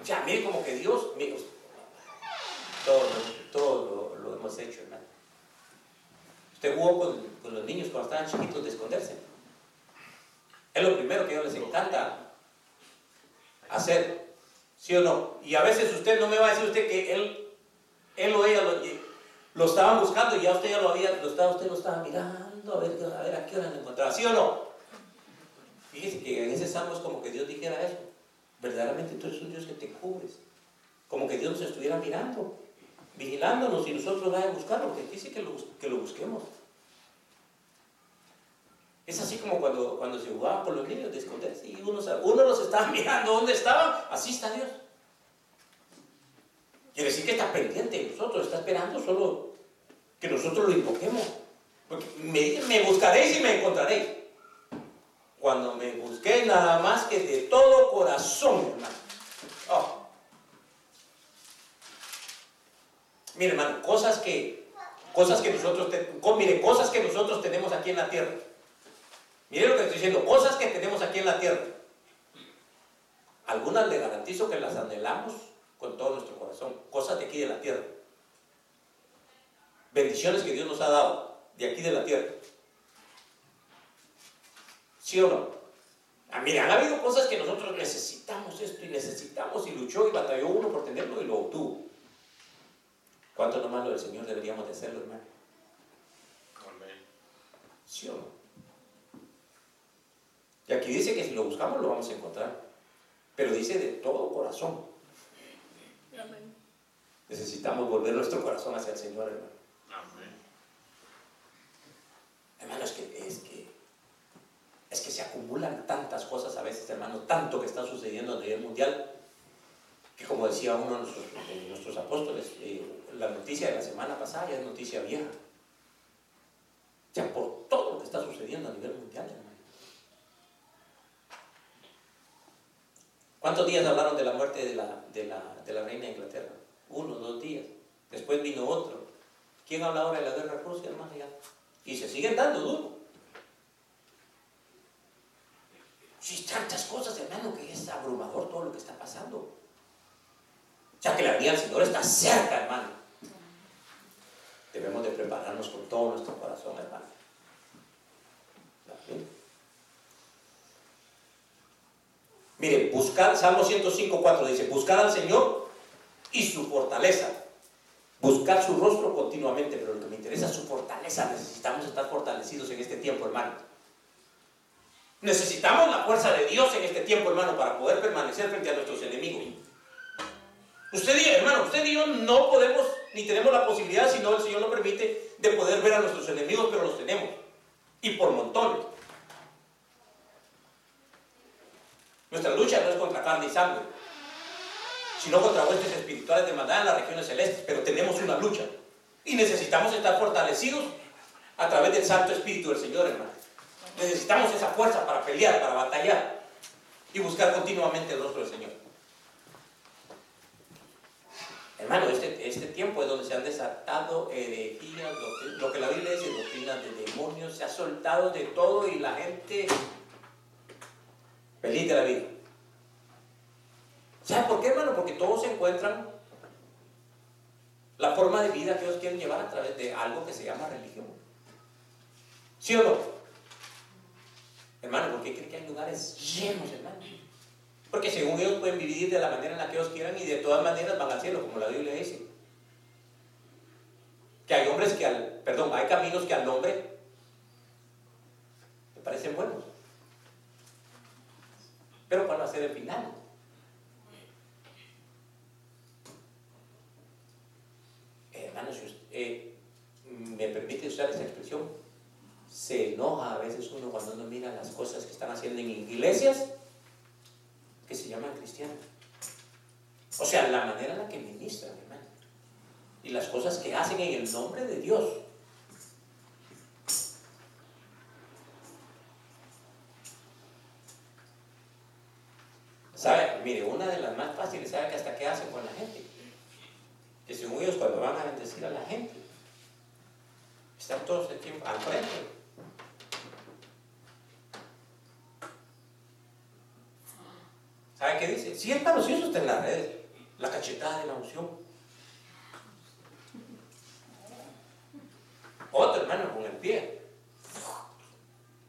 O sea, mire como que Dios, todo, todo lo, hemos hecho, hermano. Usted jugó con, con los niños cuando estaban chiquitos de esconderse. Es lo primero que a ellos les encanta hacer. ¿Sí o no? Y a veces usted no me va a decir usted que él, él o ella lo, estaban buscando y ya usted ya lo había, lo estaba, usted lo estaba mirando a ver, a ver a qué hora lo encontraba. ¿Sí o no? Fíjese que en ese salmo es como que Dios dijera eso. Verdaderamente tú eres un Dios que te cubres. Como que Dios nos estuviera mirando, vigilándonos y nosotros vayamos a buscarlo, porque dice que lo, que lo busquemos. Es así como cuando, cuando se jugaba con los niños de esconderse y uno, uno los estaba mirando dónde estaban, así está Dios. Quiere decir que está pendiente de nosotros, está esperando solo que nosotros lo invoquemos. Porque me, me buscaréis y me encontraréis. Cuando me busquéis nada más que de todo corazón, hermano. Oh. Mire, hermano, cosas que, cosas que nosotros, mire, cosas que nosotros tenemos aquí en la tierra Mire lo que estoy diciendo, cosas que tenemos aquí en la tierra. Algunas le garantizo que las anhelamos con todo nuestro corazón, cosas de aquí de la tierra. Bendiciones que Dios nos ha dado de aquí de la tierra. ¿Sí o no? Ah, mire, han habido cosas que nosotros necesitamos esto y necesitamos y luchó y batalló uno por tenerlo y lo obtuvo. ¿Cuánto nomás lo del Señor deberíamos de hacerlo, hermano? Amén. ¿Sí o no? Y aquí dice que si lo buscamos lo vamos a encontrar. Pero dice de todo corazón. Amén. Necesitamos volver nuestro corazón hacia el Señor, hermano. Amén. Hermano, es que, es que es que se acumulan tantas cosas a veces, hermano, tanto que está sucediendo a nivel mundial, que como decía uno de nuestros, apóstoles, eh, la noticia de la semana pasada ya es noticia vieja. Ya por todo lo que está sucediendo a nivel mundial, hermano. ¿Cuántos días hablaron de la muerte de la, de la, reina de Inglaterra? Uno, dos días. Después vino otro. ¿Quién habla ahora de la guerra Rusia, hermano? Y se siguen dando duro. Si tantas cosas, hermano, que es abrumador todo lo que está pasando. Sea que la vida del Señor está cerca, hermano. Debemos de prepararnos con todo nuestro corazón, hermano. Mire, buscar, Salmo 105, 4 dice, buscar al Señor y su fortaleza. Buscar su rostro continuamente, pero lo que me interesa es su fortaleza. Necesitamos estar fortalecidos en este tiempo, hermano. Necesitamos la fuerza de Dios en este tiempo, hermano, para poder permanecer frente a nuestros enemigos. Usted y hermano, usted y yo no podemos ni tenemos la posibilidad, si no el Señor lo permite, de poder ver a nuestros enemigos, pero los tenemos. Y por montones. Nuestra lucha no es contra carne y sangre, sino contra huestes espirituales de maldad en las regiones celestes, pero tenemos una lucha. Y necesitamos estar fortalecidos a través del Santo Espíritu del Señor, hermano. Necesitamos esa fuerza para pelear, para batallar y buscar continuamente el rostro del Señor. Hermano, este, este tiempo es donde se han desatado herejías, lo que la Biblia dice, doctrinas de demonios, se ha soltado de todo y la gente feliz de la vida. ¿Sabe por qué, hermano? Porque todos encuentran la forma de vida que ellos quieren llevar a través de algo que se llama religión. ¿Sí o no? Hermano, ¿por qué creen que hay lugares llenos, hermano? Porque según ellos pueden vivir de la manera en la que ellos quieran y de todas maneras van al cielo, como la Biblia dice. Que hay hombres que al, perdón, hay caminos que al hombre le parecen buenos. Pero ¿cuál va el final? Hermano, si usted, eh, me permite usar esa expresión, se enoja a veces uno cuando uno mira las cosas que están haciendo en iglesias que se llaman cristianas. O sea, la manera en la que ministran, hermano. Y las cosas que hacen en el nombre de Dios. ¿Sabe? Mire, una de las más fáciles, ¿sabe que hasta qué hacen con la gente? Que según ellos cuando van a bendecir a la gente, están todos el tiempo al frente ¿Sabe qué dice? Sí, hermano, sí, eso está en las redes. La cachetada de la unción. Otro hermano con el pie.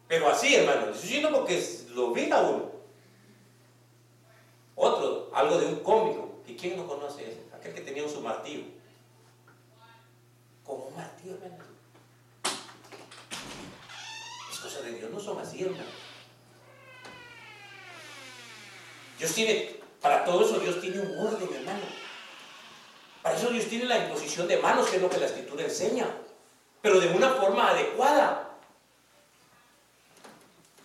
Pero así, hermano. No porque lo vi a uno. Otro, algo de un cómico. ¿Y quién no conoce ese? Aquel que tenía su martillo. Como un martillo, hermano. Las cosas de Dios no son así, hermano. Dios tiene, para todo eso Dios tiene un orden, hermano. Para eso Dios tiene la imposición de manos, que es lo que la escritura enseña, pero de una forma adecuada.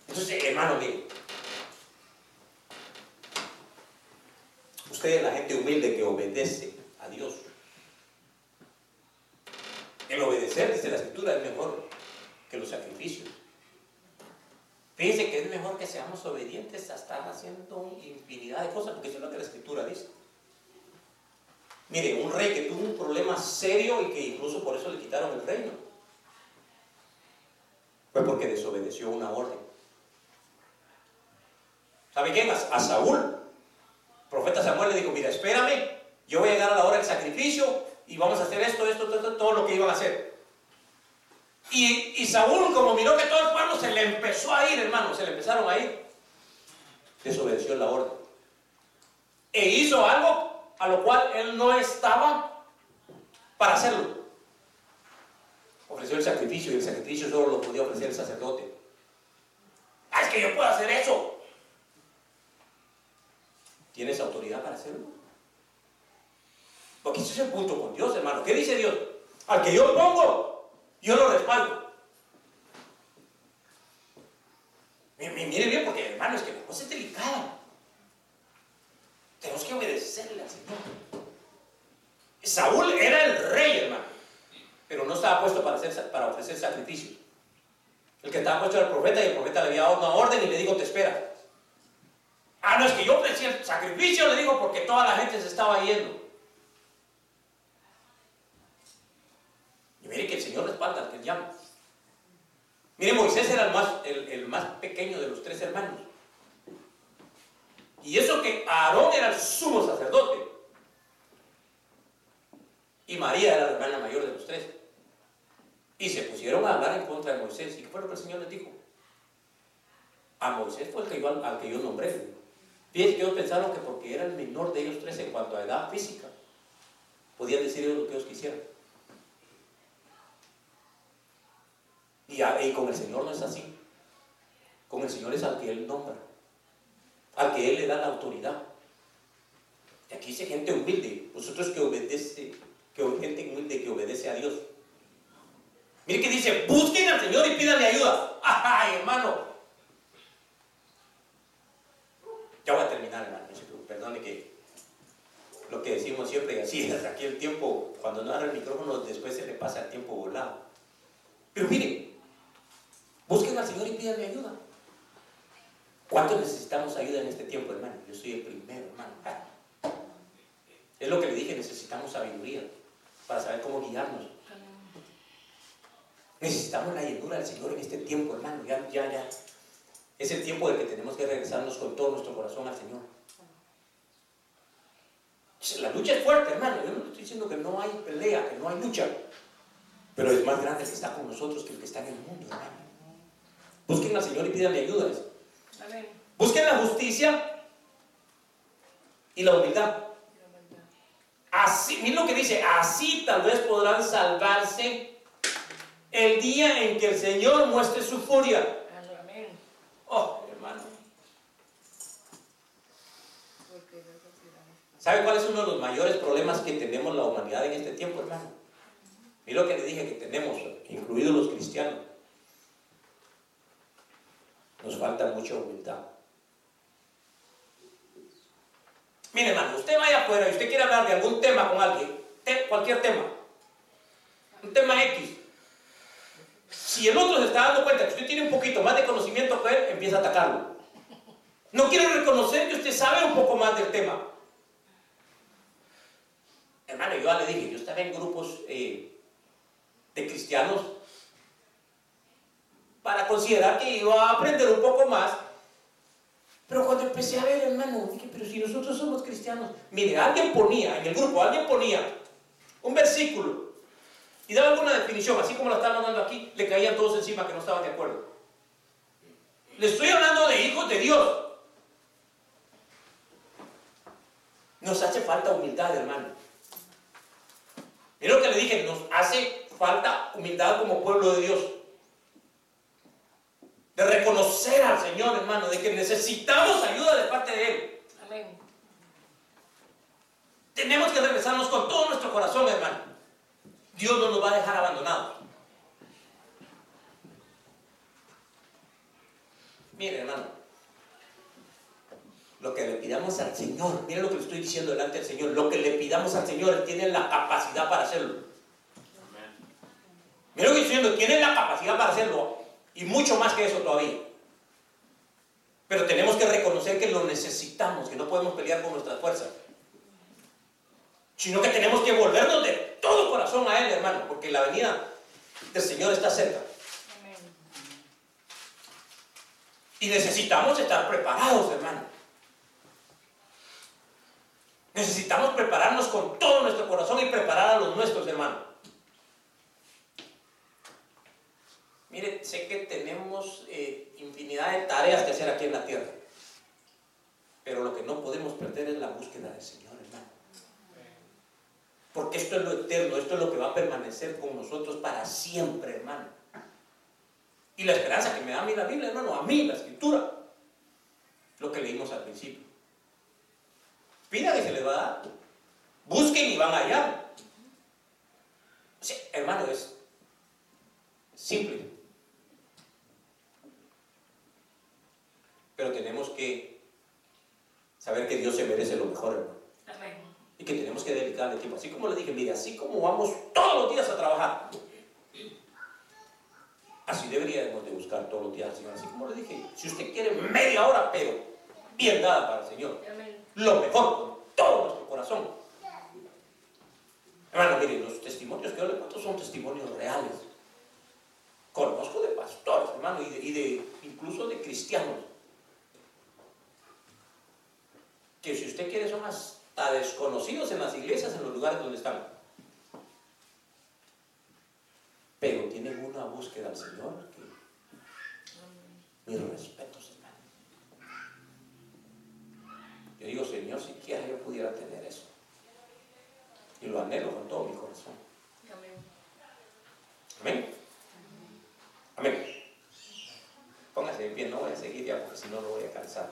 Entonces, hermano, mire, la gente humilde que obedece a Dios. El obedecer, dice la escritura, es mejor que los sacrificios. Fíjense que es mejor que seamos obedientes a estar haciendo infinidad de cosas, porque eso es lo que la escritura dice. Mire, un rey que tuvo un problema serio y que incluso por eso le quitaron el reino, fue porque desobedeció una orden. ¿Sabe quién? A Saúl. Profeta Samuel le dijo, mira, espérame, yo voy a llegar a la hora del sacrificio y vamos a hacer esto, esto, todo, todo lo que iban a hacer. Y, y, Saúl, como miró que todo el pueblo se le empezó a ir, hermano, se le empezaron a ir, desobedeció la orden. E hizo algo a lo cual él no estaba para hacerlo. Ofreció el sacrificio y el sacrificio solo lo podía ofrecer el sacerdote. Ah, es que yo puedo hacer eso. ¿Tienes autoridad para hacerlo? Porque ese es el punto con Dios, hermano. ¿Qué dice Dios? Al que yo pongo, yo lo respaldo. Mire bien, porque hermano, es que la cosa es delicada. Tenemos que obedecerle al Señor. Saúl era el rey, hermano, pero no estaba puesto para, ofrecer sacrificios. El que estaba puesto era el profeta y el profeta le había dado una orden y le dijo, te espera. Ah, no, es que yo ofrecí el sacrificio, le digo, porque toda la gente se estaba yendo. Y mire que el Señor respalda al que llama. Mire, Moisés era el más, el, más pequeño de los tres hermanos. Y eso que Aarón era el sumo sacerdote. Y María era la hermana mayor de los tres. Y se pusieron a hablar en contra de Moisés. ¿Y qué fue lo que el Señor les dijo? A Moisés fue el que al que yo nombré. Fíjense que ellos pensaron que porque era el menor de ellos tres en cuanto a edad física, podían decir ellos lo que ellos quisieran. Y, con el Señor no es así. Con el Señor es al que Él nombra, al que Él le da la autoridad. Y aquí dice gente humilde, vosotros que obedece, que gente humilde que obedece a Dios. Mire que dice, busquen al Señor y pídanle ayuda. ¡Ay, hermano! Ya voy a terminar, hermano. Perdone que lo que decimos siempre, así es, aquí el tiempo, cuando no abre el micrófono, después se le pasa el tiempo volado. Pero miren, Busquen al Señor y pídanle ayuda. ¿Cuánto necesitamos ayuda en este tiempo, hermano? Yo soy el primero, hermano. Es lo que le dije, necesitamos sabiduría para saber cómo guiarnos. Necesitamos la ayuda del Señor en este tiempo, hermano. Ya, ya, ya. Es el tiempo de que tenemos que regresarnos con todo nuestro corazón al Señor. La lucha es fuerte, hermano. Yo no estoy diciendo que no hay pelea, que no hay lucha. Pero es más grande el que está con nosotros que el que está en el mundo, hermano. Busquen al Señor y pídanle ayuda. Busquen la justicia y la humildad. Así, miren lo que dice, así tal vez podrán salvarse el día en que el Señor muestre su furia. Oh, hermano. ¿Sabe cuál es uno de los mayores problemas que tenemos la humanidad en este tiempo, hermano? Mira lo que le dije que tenemos, incluidos los cristianos. Nos falta mucha humildad. Mire, hermano, usted vaya afuera y usted quiere hablar de algún tema con alguien, cualquier tema, un tema X. Si el otro se está dando cuenta que usted tiene un poquito más de conocimiento que él, empieza a atacarlo. No quiere reconocer que usted sabe un poco más del tema. Hermano, yo ya le dije, yo estaba en grupos eh, de cristianos para considerar que iba a aprender un poco más. Pero cuando empecé a ver, hermano, dije, pero si nosotros somos cristianos, mire, alguien ponía, en el grupo, alguien ponía un versículo y daba alguna definición, así como la estaban dando aquí, le caían todos encima que no estaban de acuerdo. Le estoy hablando de hijos de Dios. Nos hace falta humildad, hermano. Mira lo que le dije, nos hace falta humildad como pueblo de Dios de reconocer al Señor, hermano, de que necesitamos ayuda de parte de Él. Amén. Tenemos que regresarnos con todo nuestro corazón, hermano. Dios no nos va a dejar abandonados. Mire, hermano, lo que le pidamos al Señor, mire lo que le estoy diciendo delante del Señor, lo que le pidamos al Señor, Él tiene la capacidad para hacerlo. Mire lo que estoy diciendo, tiene la capacidad para hacerlo. Y mucho más que eso todavía. Pero tenemos que reconocer que lo necesitamos, que no podemos pelear con nuestras fuerzas. Sino que tenemos que volvernos de todo corazón a Él, hermano, porque la venida del Señor está cerca. Y necesitamos estar preparados, hermano. Necesitamos prepararnos con todo nuestro corazón y preparar a los nuestros, hermanos. Mire, sé que tenemos eh, infinidad de tareas que hacer aquí en la tierra. Pero lo que no podemos perder es la búsqueda del Señor, hermano. Porque esto es lo eterno, esto es lo que va a permanecer con nosotros para siempre, hermano. Y la esperanza que me da a mí la Biblia, hermano, a mí la escritura, lo que leímos al principio. Pida y se les va a dar. Busquen y van allá. Sí, hermano, es simple. Pero tenemos que saber que Dios se merece lo mejor, hermano. Y que tenemos que dedicarle tiempo. Así como le dije, mire, así como vamos todos los días a trabajar, así deberíamos de buscar todos los días al Señor. Así como le dije, si usted quiere media hora, pero bien dada para el Señor, lo mejor con todo nuestro corazón. Hermano, mire, los testimonios que yo le cuento son testimonios reales. Conozco de pastores, hermano, y de, y de incluso de cristianos que si usted quiere son hasta desconocidos en las iglesias, en los lugares donde están. Pero tienen una búsqueda al Señor que mis respetos, hermano. Yo digo, Señor, si siquiera yo pudiera tener eso. Y lo anhelo con todo mi corazón. Amén. Amén. Póngase de pie, no voy a seguir ya porque si no lo voy a cansar.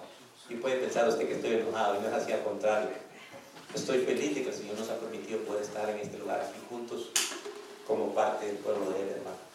Y puede pensar usted que estoy enojado y no es así al contrario. Estoy feliz de que el Señor nos ha permitido poder estar en este lugar aquí juntos como parte del pueblo de él, hermano.